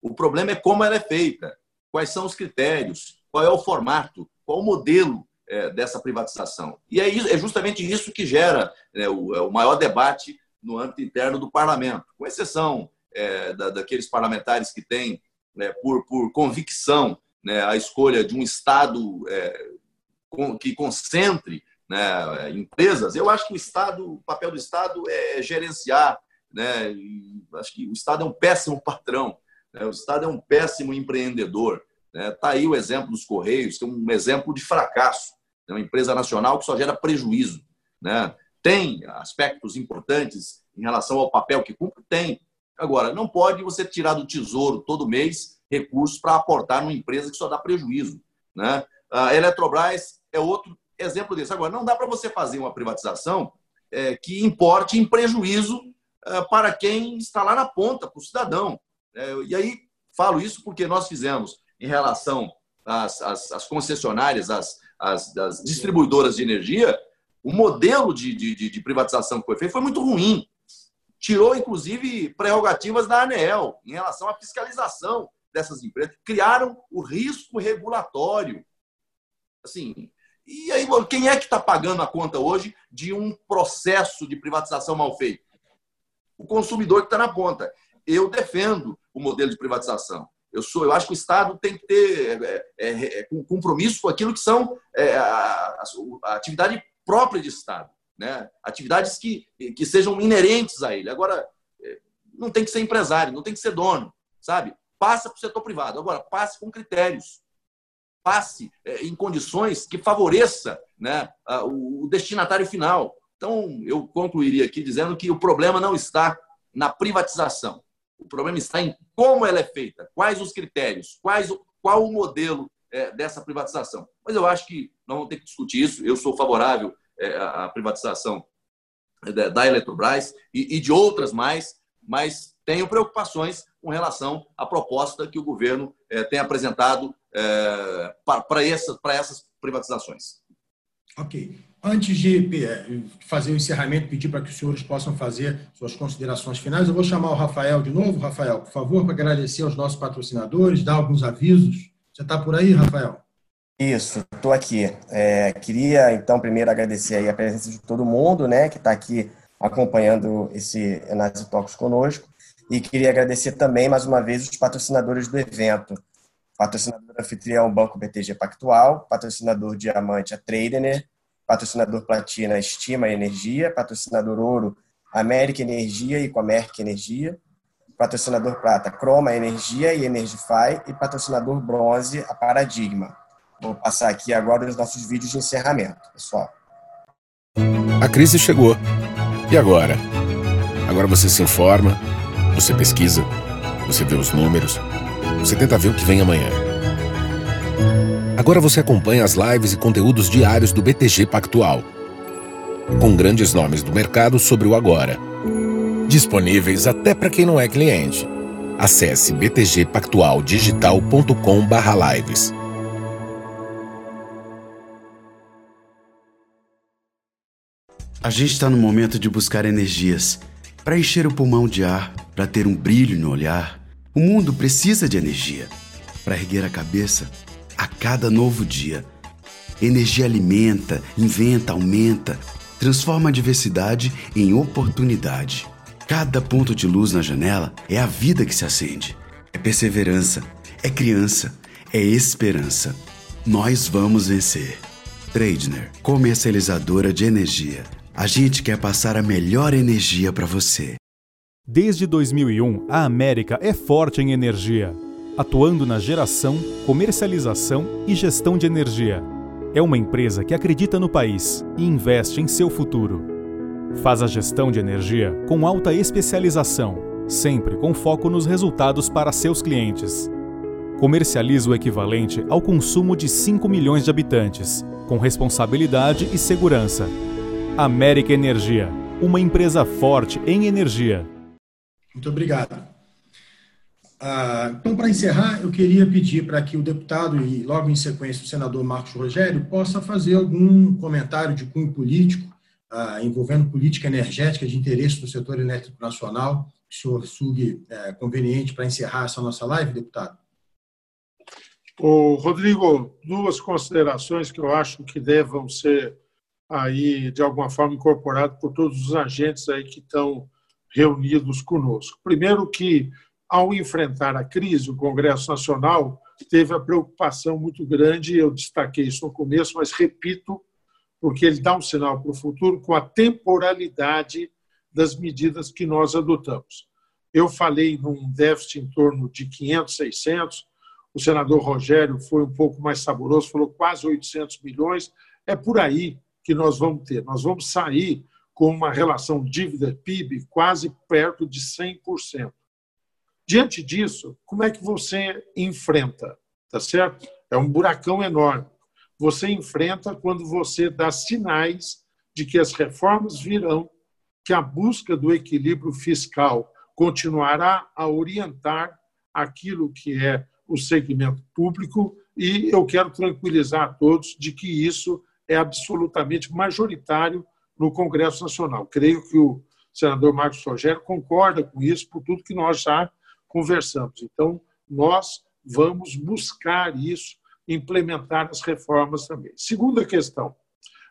O problema é como ela é feita, quais são os critérios, qual é o formato, qual o modelo é, dessa privatização. E é, é, justamente isso que gera né, o, é o, maior debate no âmbito interno do parlamento, com exceção é, da, daqueles parlamentares que têm, né, por, por, convicção, né, a escolha de um Estado é, que concentre né, empresas. Eu acho que o Estado, o papel do Estado é gerenciar. Né, acho que o Estado é um péssimo patrão, né, o Estado é um péssimo empreendedor. Está né? aí o exemplo dos Correios, que é um exemplo de fracasso. É uma empresa nacional que só gera prejuízo. Né? Tem aspectos importantes em relação ao papel que cumpre? Tem. Agora, não pode você tirar do tesouro todo mês recursos para aportar numa empresa que só dá prejuízo. Né? A Eletrobras é outro exemplo desse. Agora, não dá para você fazer uma privatização é, que importe em prejuízo é, para quem está lá na ponta, para o cidadão. É, e aí, falo isso porque nós fizemos em relação às, às, às concessionárias, às, às, às, distribuidoras de energia, o modelo de, de, de privatização que foi feito foi muito ruim. Tirou, inclusive, prerrogativas da ANEEL em relação à fiscalização dessas empresas. Criaram o risco regulatório. Assim, e aí, quem é que está pagando a conta hoje de um processo de privatização mal feito? O consumidor que está na ponta. Eu defendo o modelo de privatização. Eu sou, eu acho que o Estado tem que ter é, é, é, compromisso com aquilo que são é, a, a, atividade própria de Estado, né? Atividades que, que sejam inerentes a ele. Agora, é, não tem que ser empresário, não tem que ser dono, sabe? Passa para o setor privado. Agora, passe com critérios passe é, em condições que favoreça né, o destinatário final. Então, eu concluiria aqui dizendo que o problema não está na privatização. O problema está em como ela é feita, quais os critérios, quais, qual o modelo é, dessa privatização. Mas eu acho que não vamos ter que discutir isso. Eu sou favorável é, à privatização da Eletrobras e de outras mais, mas tenho preocupações com relação à proposta que o governo tem apresentado é, para essas, essas privatizações. Ok. Antes de é, fazer o encerramento, pedir para que os senhores possam fazer suas considerações finais, eu vou chamar o Rafael de novo. Rafael, por favor, para agradecer aos nossos patrocinadores, dar alguns avisos. Você está por aí, Rafael? Isso, estou aqui. É, queria, então, primeiro agradecer a presença de todo mundo né, que está aqui acompanhando esse Enase Talks conosco. E queria agradecer também, mais uma vez, os patrocinadores do evento, Patrocinador anfitrião, Banco BTG Pactual. Patrocinador diamante, a Tradener. Patrocinador platina, Estima Energia. Patrocinador ouro, América Energia e Comerc Energia. Patrocinador prata, Croma Energia e Energify. E patrocinador bronze, a Paradigma. Vou passar aqui agora os nossos vídeos de encerramento, pessoal. A crise chegou. E agora? Agora você se informa, você pesquisa, você vê os números você tenta ver o que vem amanhã. Agora você acompanha as lives e conteúdos diários do BTG Pactual. Com grandes nomes do mercado sobre o agora. Disponíveis até para quem não é cliente. Acesse btgpactualdigital.com/lives. A gente está no momento de buscar energias para encher o pulmão de ar, para ter um brilho no olhar o mundo precisa de energia para erguer a cabeça a cada novo dia. Energia alimenta, inventa, aumenta, transforma a diversidade em oportunidade. Cada ponto de luz na janela é a vida que se acende. É perseverança, é criança, é esperança. Nós vamos vencer. Tradner, comercializadora de energia. A gente quer passar a melhor energia para você. Desde 2001, a América é forte em energia, atuando na geração, comercialização e gestão de energia. É uma empresa que acredita no país e investe em seu futuro. Faz a gestão de energia com alta especialização, sempre com foco nos resultados para seus clientes. Comercializa o equivalente ao consumo de 5 milhões de habitantes, com responsabilidade e segurança. América Energia, uma empresa forte em energia. Muito obrigado. Ah, então, para encerrar, eu queria pedir para que o deputado e, logo em sequência, o senador Marcos Rogério possa fazer algum comentário de cunho político ah, envolvendo política energética de interesse do setor elétrico nacional. O senhor sugue é, conveniente para encerrar essa nossa live, deputado? O Rodrigo, duas considerações que eu acho que devam ser aí de alguma forma incorporadas por todos os agentes aí que estão reunidos conosco. Primeiro que, ao enfrentar a crise, o Congresso Nacional teve a preocupação muito grande, eu destaquei isso no começo, mas repito, porque ele dá um sinal para o futuro com a temporalidade das medidas que nós adotamos. Eu falei num déficit em torno de 500, 600, o senador Rogério foi um pouco mais saboroso, falou quase 800 milhões, é por aí que nós vamos ter. Nós vamos sair com uma relação dívida-PIB quase perto de 100%. Diante disso, como é que você enfrenta? Tá certo? É um buracão enorme. Você enfrenta quando você dá sinais de que as reformas virão, que a busca do equilíbrio fiscal continuará a orientar aquilo que é o segmento público e eu quero tranquilizar a todos de que isso é absolutamente majoritário no Congresso Nacional. Creio que o senador Marcos Rogério concorda com isso por tudo que nós já conversamos. Então, nós vamos buscar isso, implementar as reformas também. Segunda questão,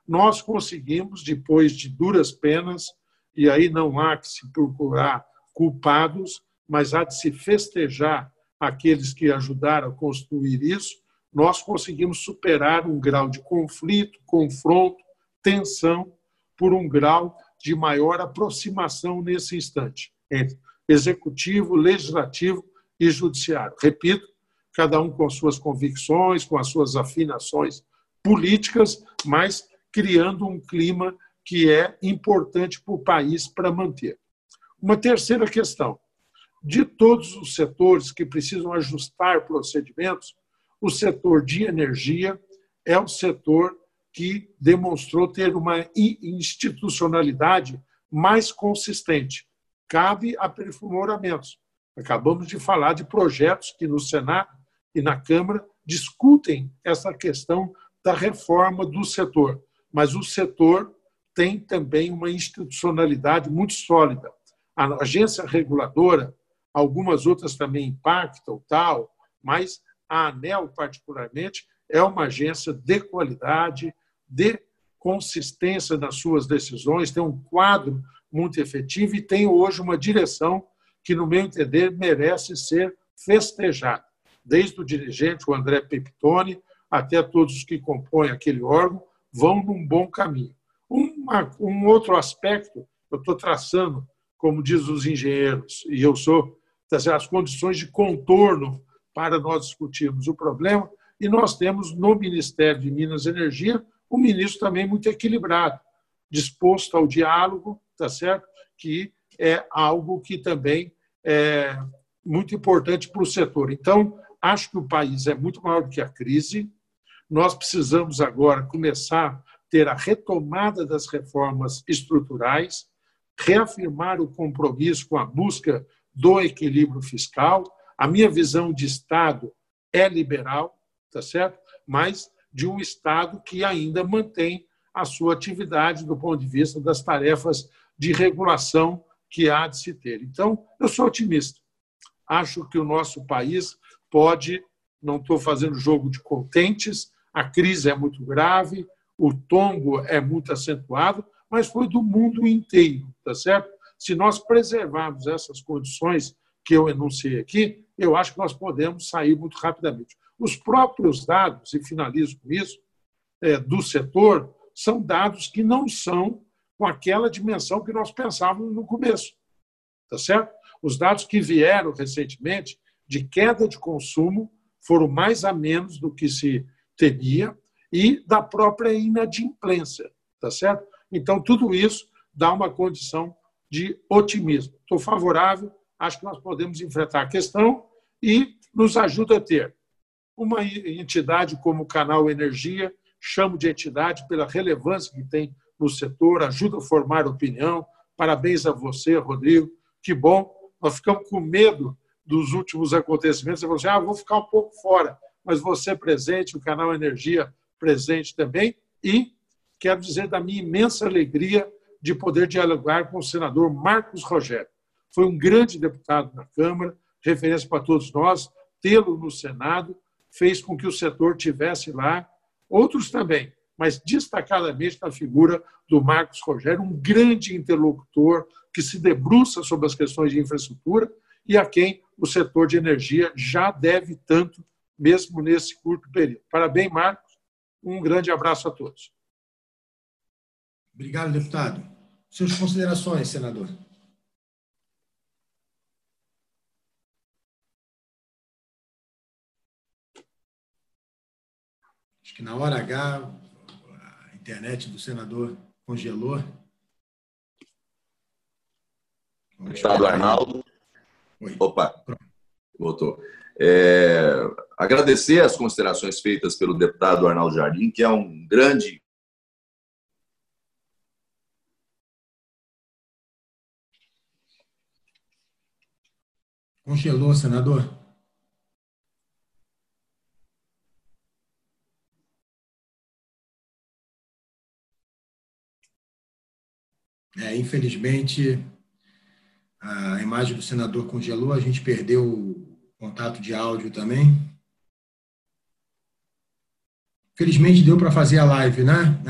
nós conseguimos, depois de duras penas, e aí não há que se procurar culpados, mas há de se festejar aqueles que ajudaram a construir isso, nós conseguimos superar um grau de conflito, confronto, tensão, por um grau de maior aproximação nesse instante entre executivo, legislativo e judiciário. Repito, cada um com suas convicções, com as suas afinações políticas, mas criando um clima que é importante para o país para manter. Uma terceira questão: de todos os setores que precisam ajustar procedimentos, o setor de energia é o setor que demonstrou ter uma institucionalidade mais consistente. Cabe aprimoramentos. Acabamos de falar de projetos que no Senado e na Câmara discutem essa questão da reforma do setor, mas o setor tem também uma institucionalidade muito sólida. A agência reguladora, algumas outras também impactam, tal, mas a ANEL, particularmente, é uma agência de qualidade, de consistência nas suas decisões, tem um quadro muito efetivo e tem hoje uma direção que, no meu entender, merece ser festejada. Desde o dirigente, o André Peptoni, até todos os que compõem aquele órgão, vão num bom caminho. Uma, um outro aspecto, eu estou traçando, como diz os engenheiros, e eu sou, as condições de contorno para nós discutirmos o problema, e nós temos no Ministério de Minas e Energia um ministro também muito equilibrado, disposto ao diálogo, tá certo? Que é algo que também é muito importante para o setor. Então, acho que o país é muito maior do que a crise. Nós precisamos agora começar a ter a retomada das reformas estruturais, reafirmar o compromisso com a busca do equilíbrio fiscal. A minha visão de Estado é liberal, tá certo? Mas de um Estado que ainda mantém a sua atividade do ponto de vista das tarefas de regulação que há de se ter. Então, eu sou otimista. Acho que o nosso país pode, não estou fazendo jogo de contentes, a crise é muito grave, o tombo é muito acentuado, mas foi do mundo inteiro, tá certo? Se nós preservarmos essas condições que eu enunciei aqui, eu acho que nós podemos sair muito rapidamente. Os próprios dados, e finalizo com isso, é, do setor, são dados que não são com aquela dimensão que nós pensávamos no começo. Tá certo? Os dados que vieram recentemente de queda de consumo foram mais a menos do que se temia e da própria inadimplência, tá certo? Então tudo isso dá uma condição de otimismo. Estou favorável, acho que nós podemos enfrentar a questão e nos ajuda a ter uma entidade como o Canal Energia, chamo de entidade pela relevância que tem no setor, ajuda a formar opinião. Parabéns a você, Rodrigo. Que bom. Nós ficamos com medo dos últimos acontecimentos. Você falou assim: ah, vou ficar um pouco fora, mas você presente, o canal Energia presente também. E quero dizer da minha imensa alegria de poder dialogar com o senador Marcos Rogério. Foi um grande deputado na Câmara, referência para todos nós, tê-lo no Senado fez com que o setor tivesse lá, outros também, mas destacadamente na figura do Marcos Rogério, um grande interlocutor que se debruça sobre as questões de infraestrutura e a quem o setor de energia já deve tanto, mesmo nesse curto período. Parabéns, Marcos. Um grande abraço a todos. Obrigado, deputado. Suas considerações, senador. Que na hora H a internet do senador congelou. Deputado Arnaldo. Oi. Opa. Voltou. É, agradecer as considerações feitas pelo deputado Arnaldo Jardim, que é um grande. Congelou, senador. É, infelizmente, a imagem do senador congelou, a gente perdeu o contato de áudio também. Felizmente deu para fazer a live, né?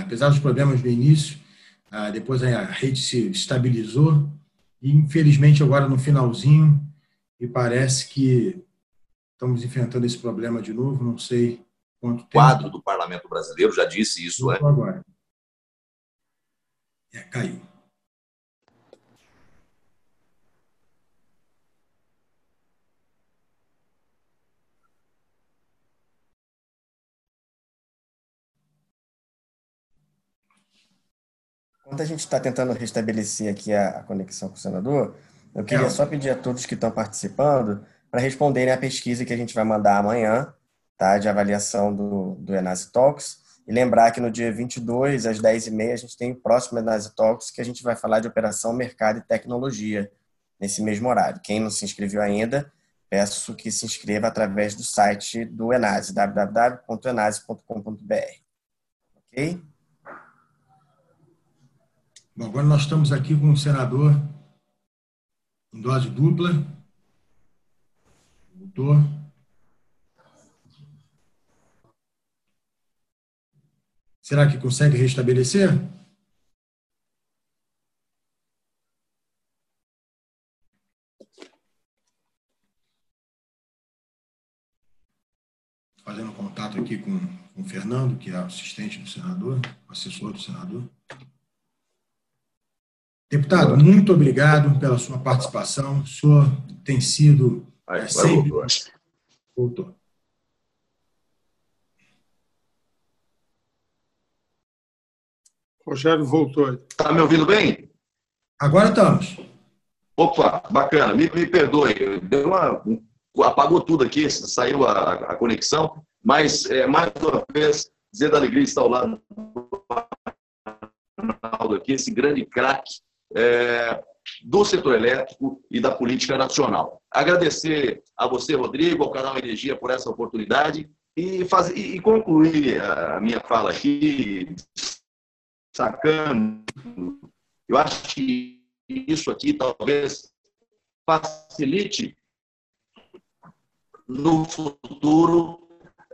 apesar dos problemas no início, depois a rede se estabilizou e infelizmente agora no finalzinho e parece que estamos enfrentando esse problema de novo, não sei quanto tempo. O quadro do Parlamento Brasileiro já disse isso, é? Agora. É, caiu. Enquanto a gente está tentando restabelecer aqui a, a, conexão com o senador, eu queria é. só pedir a todos que estão participando para responderem à pesquisa que a gente vai mandar amanhã, tá, de avaliação do, do Enase Talks, e lembrar que no dia 22, às 10h30, a gente tem o próximo Enase Talks, que a gente vai falar de operação, mercado e tecnologia, nesse mesmo horário. Quem não se inscreveu ainda, peço que se inscreva através do site do Enase, www.enase.com.br. Ok? Bom, agora nós estamos aqui com o senador em dose dupla. Doutor. Será que consegue restabelecer? Fazendo contato aqui com, com o Fernando, que é assistente do senador, assessor do senador. Deputado, muito obrigado pela sua participação. O senhor tem sido Aí, é, sempre... Voltou. Rogério voltou. Está me ouvindo bem? Agora estamos. Opa, bacana. Me, me perdoe. Deu uma, apagou tudo aqui, saiu a, a conexão. Mas, é, mais uma vez, dizer da alegria de estar ao lado do Ronaldo aqui, esse grande craque é, do setor elétrico e da política nacional. Agradecer a você, Rodrigo, ao canal Energia por essa oportunidade e, fazer, e concluir a minha fala aqui sacando. Eu acho que isso aqui talvez facilite no futuro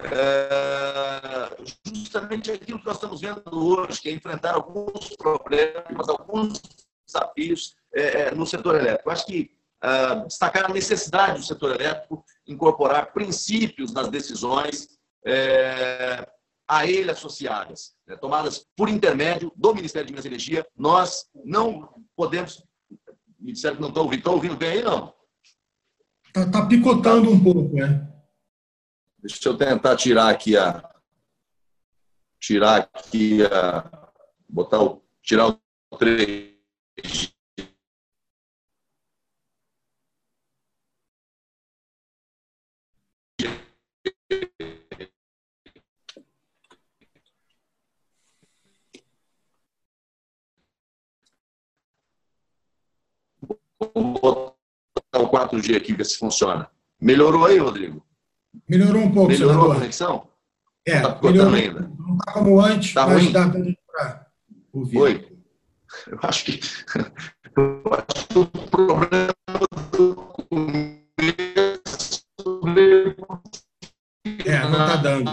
é, justamente aquilo que nós estamos vendo hoje, que é enfrentar alguns problemas, alguns desafios é, no setor elétrico. Eu acho que uh, destacar a necessidade do setor elétrico incorporar princípios nas decisões é, a ele associadas, né, tomadas por intermédio do Ministério de Minas e Energia. Nós não podemos. Me disseram que não estão ouvindo. Estão ouvindo bem aí, não? Está tá picotando um pouco, né? Deixa eu tentar tirar aqui a. Tirar aqui a. Botar o. Tirar o 3. Vamos botar o 4G aqui, ver se funciona. Melhorou aí, Rodrigo? Melhorou um pouco, Melhorou senador. a conexão? É, tá melhorou, ainda. Não está como antes, tá mas ruim? dá para ouvir. Oi? Eu acho que, eu acho que o problema do começo... É, não está dando.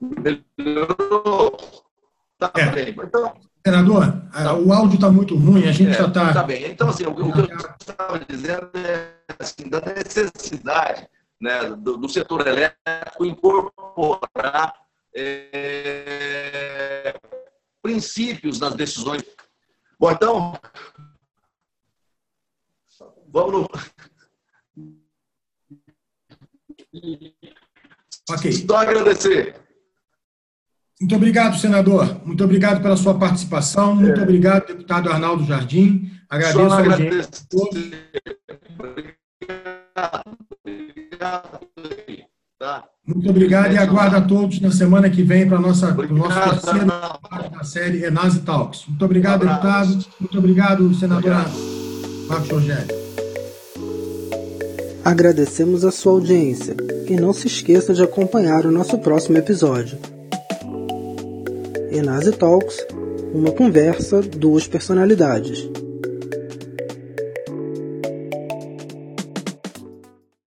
Melhorou. Tá É. bem. Então, Senador, a- o áudio está muito ruim, a gente é, já está. tá bem. Então, assim, o, o que eu estava dizendo é assim, da necessidade né, do, do setor elétrico incorporar é, princípios nas decisões. Bom, então, vamos no... Ok. Só agradecer. Muito obrigado, senador. Muito obrigado pela sua participação. Muito é. obrigado, deputado Arnaldo Jardim. Agradeço a audiência a todos. Obrigado. Tá. Muito obrigado e aguardo a todos na semana que vem para o nosso terceiro da série Enase Talks. Muito obrigado, um deputado. Muito obrigado, senador Marcos Rogério. Agradecemos a sua audiência e não se esqueça de acompanhar o nosso próximo episódio. Enase Talks, uma conversa, duas personalidades.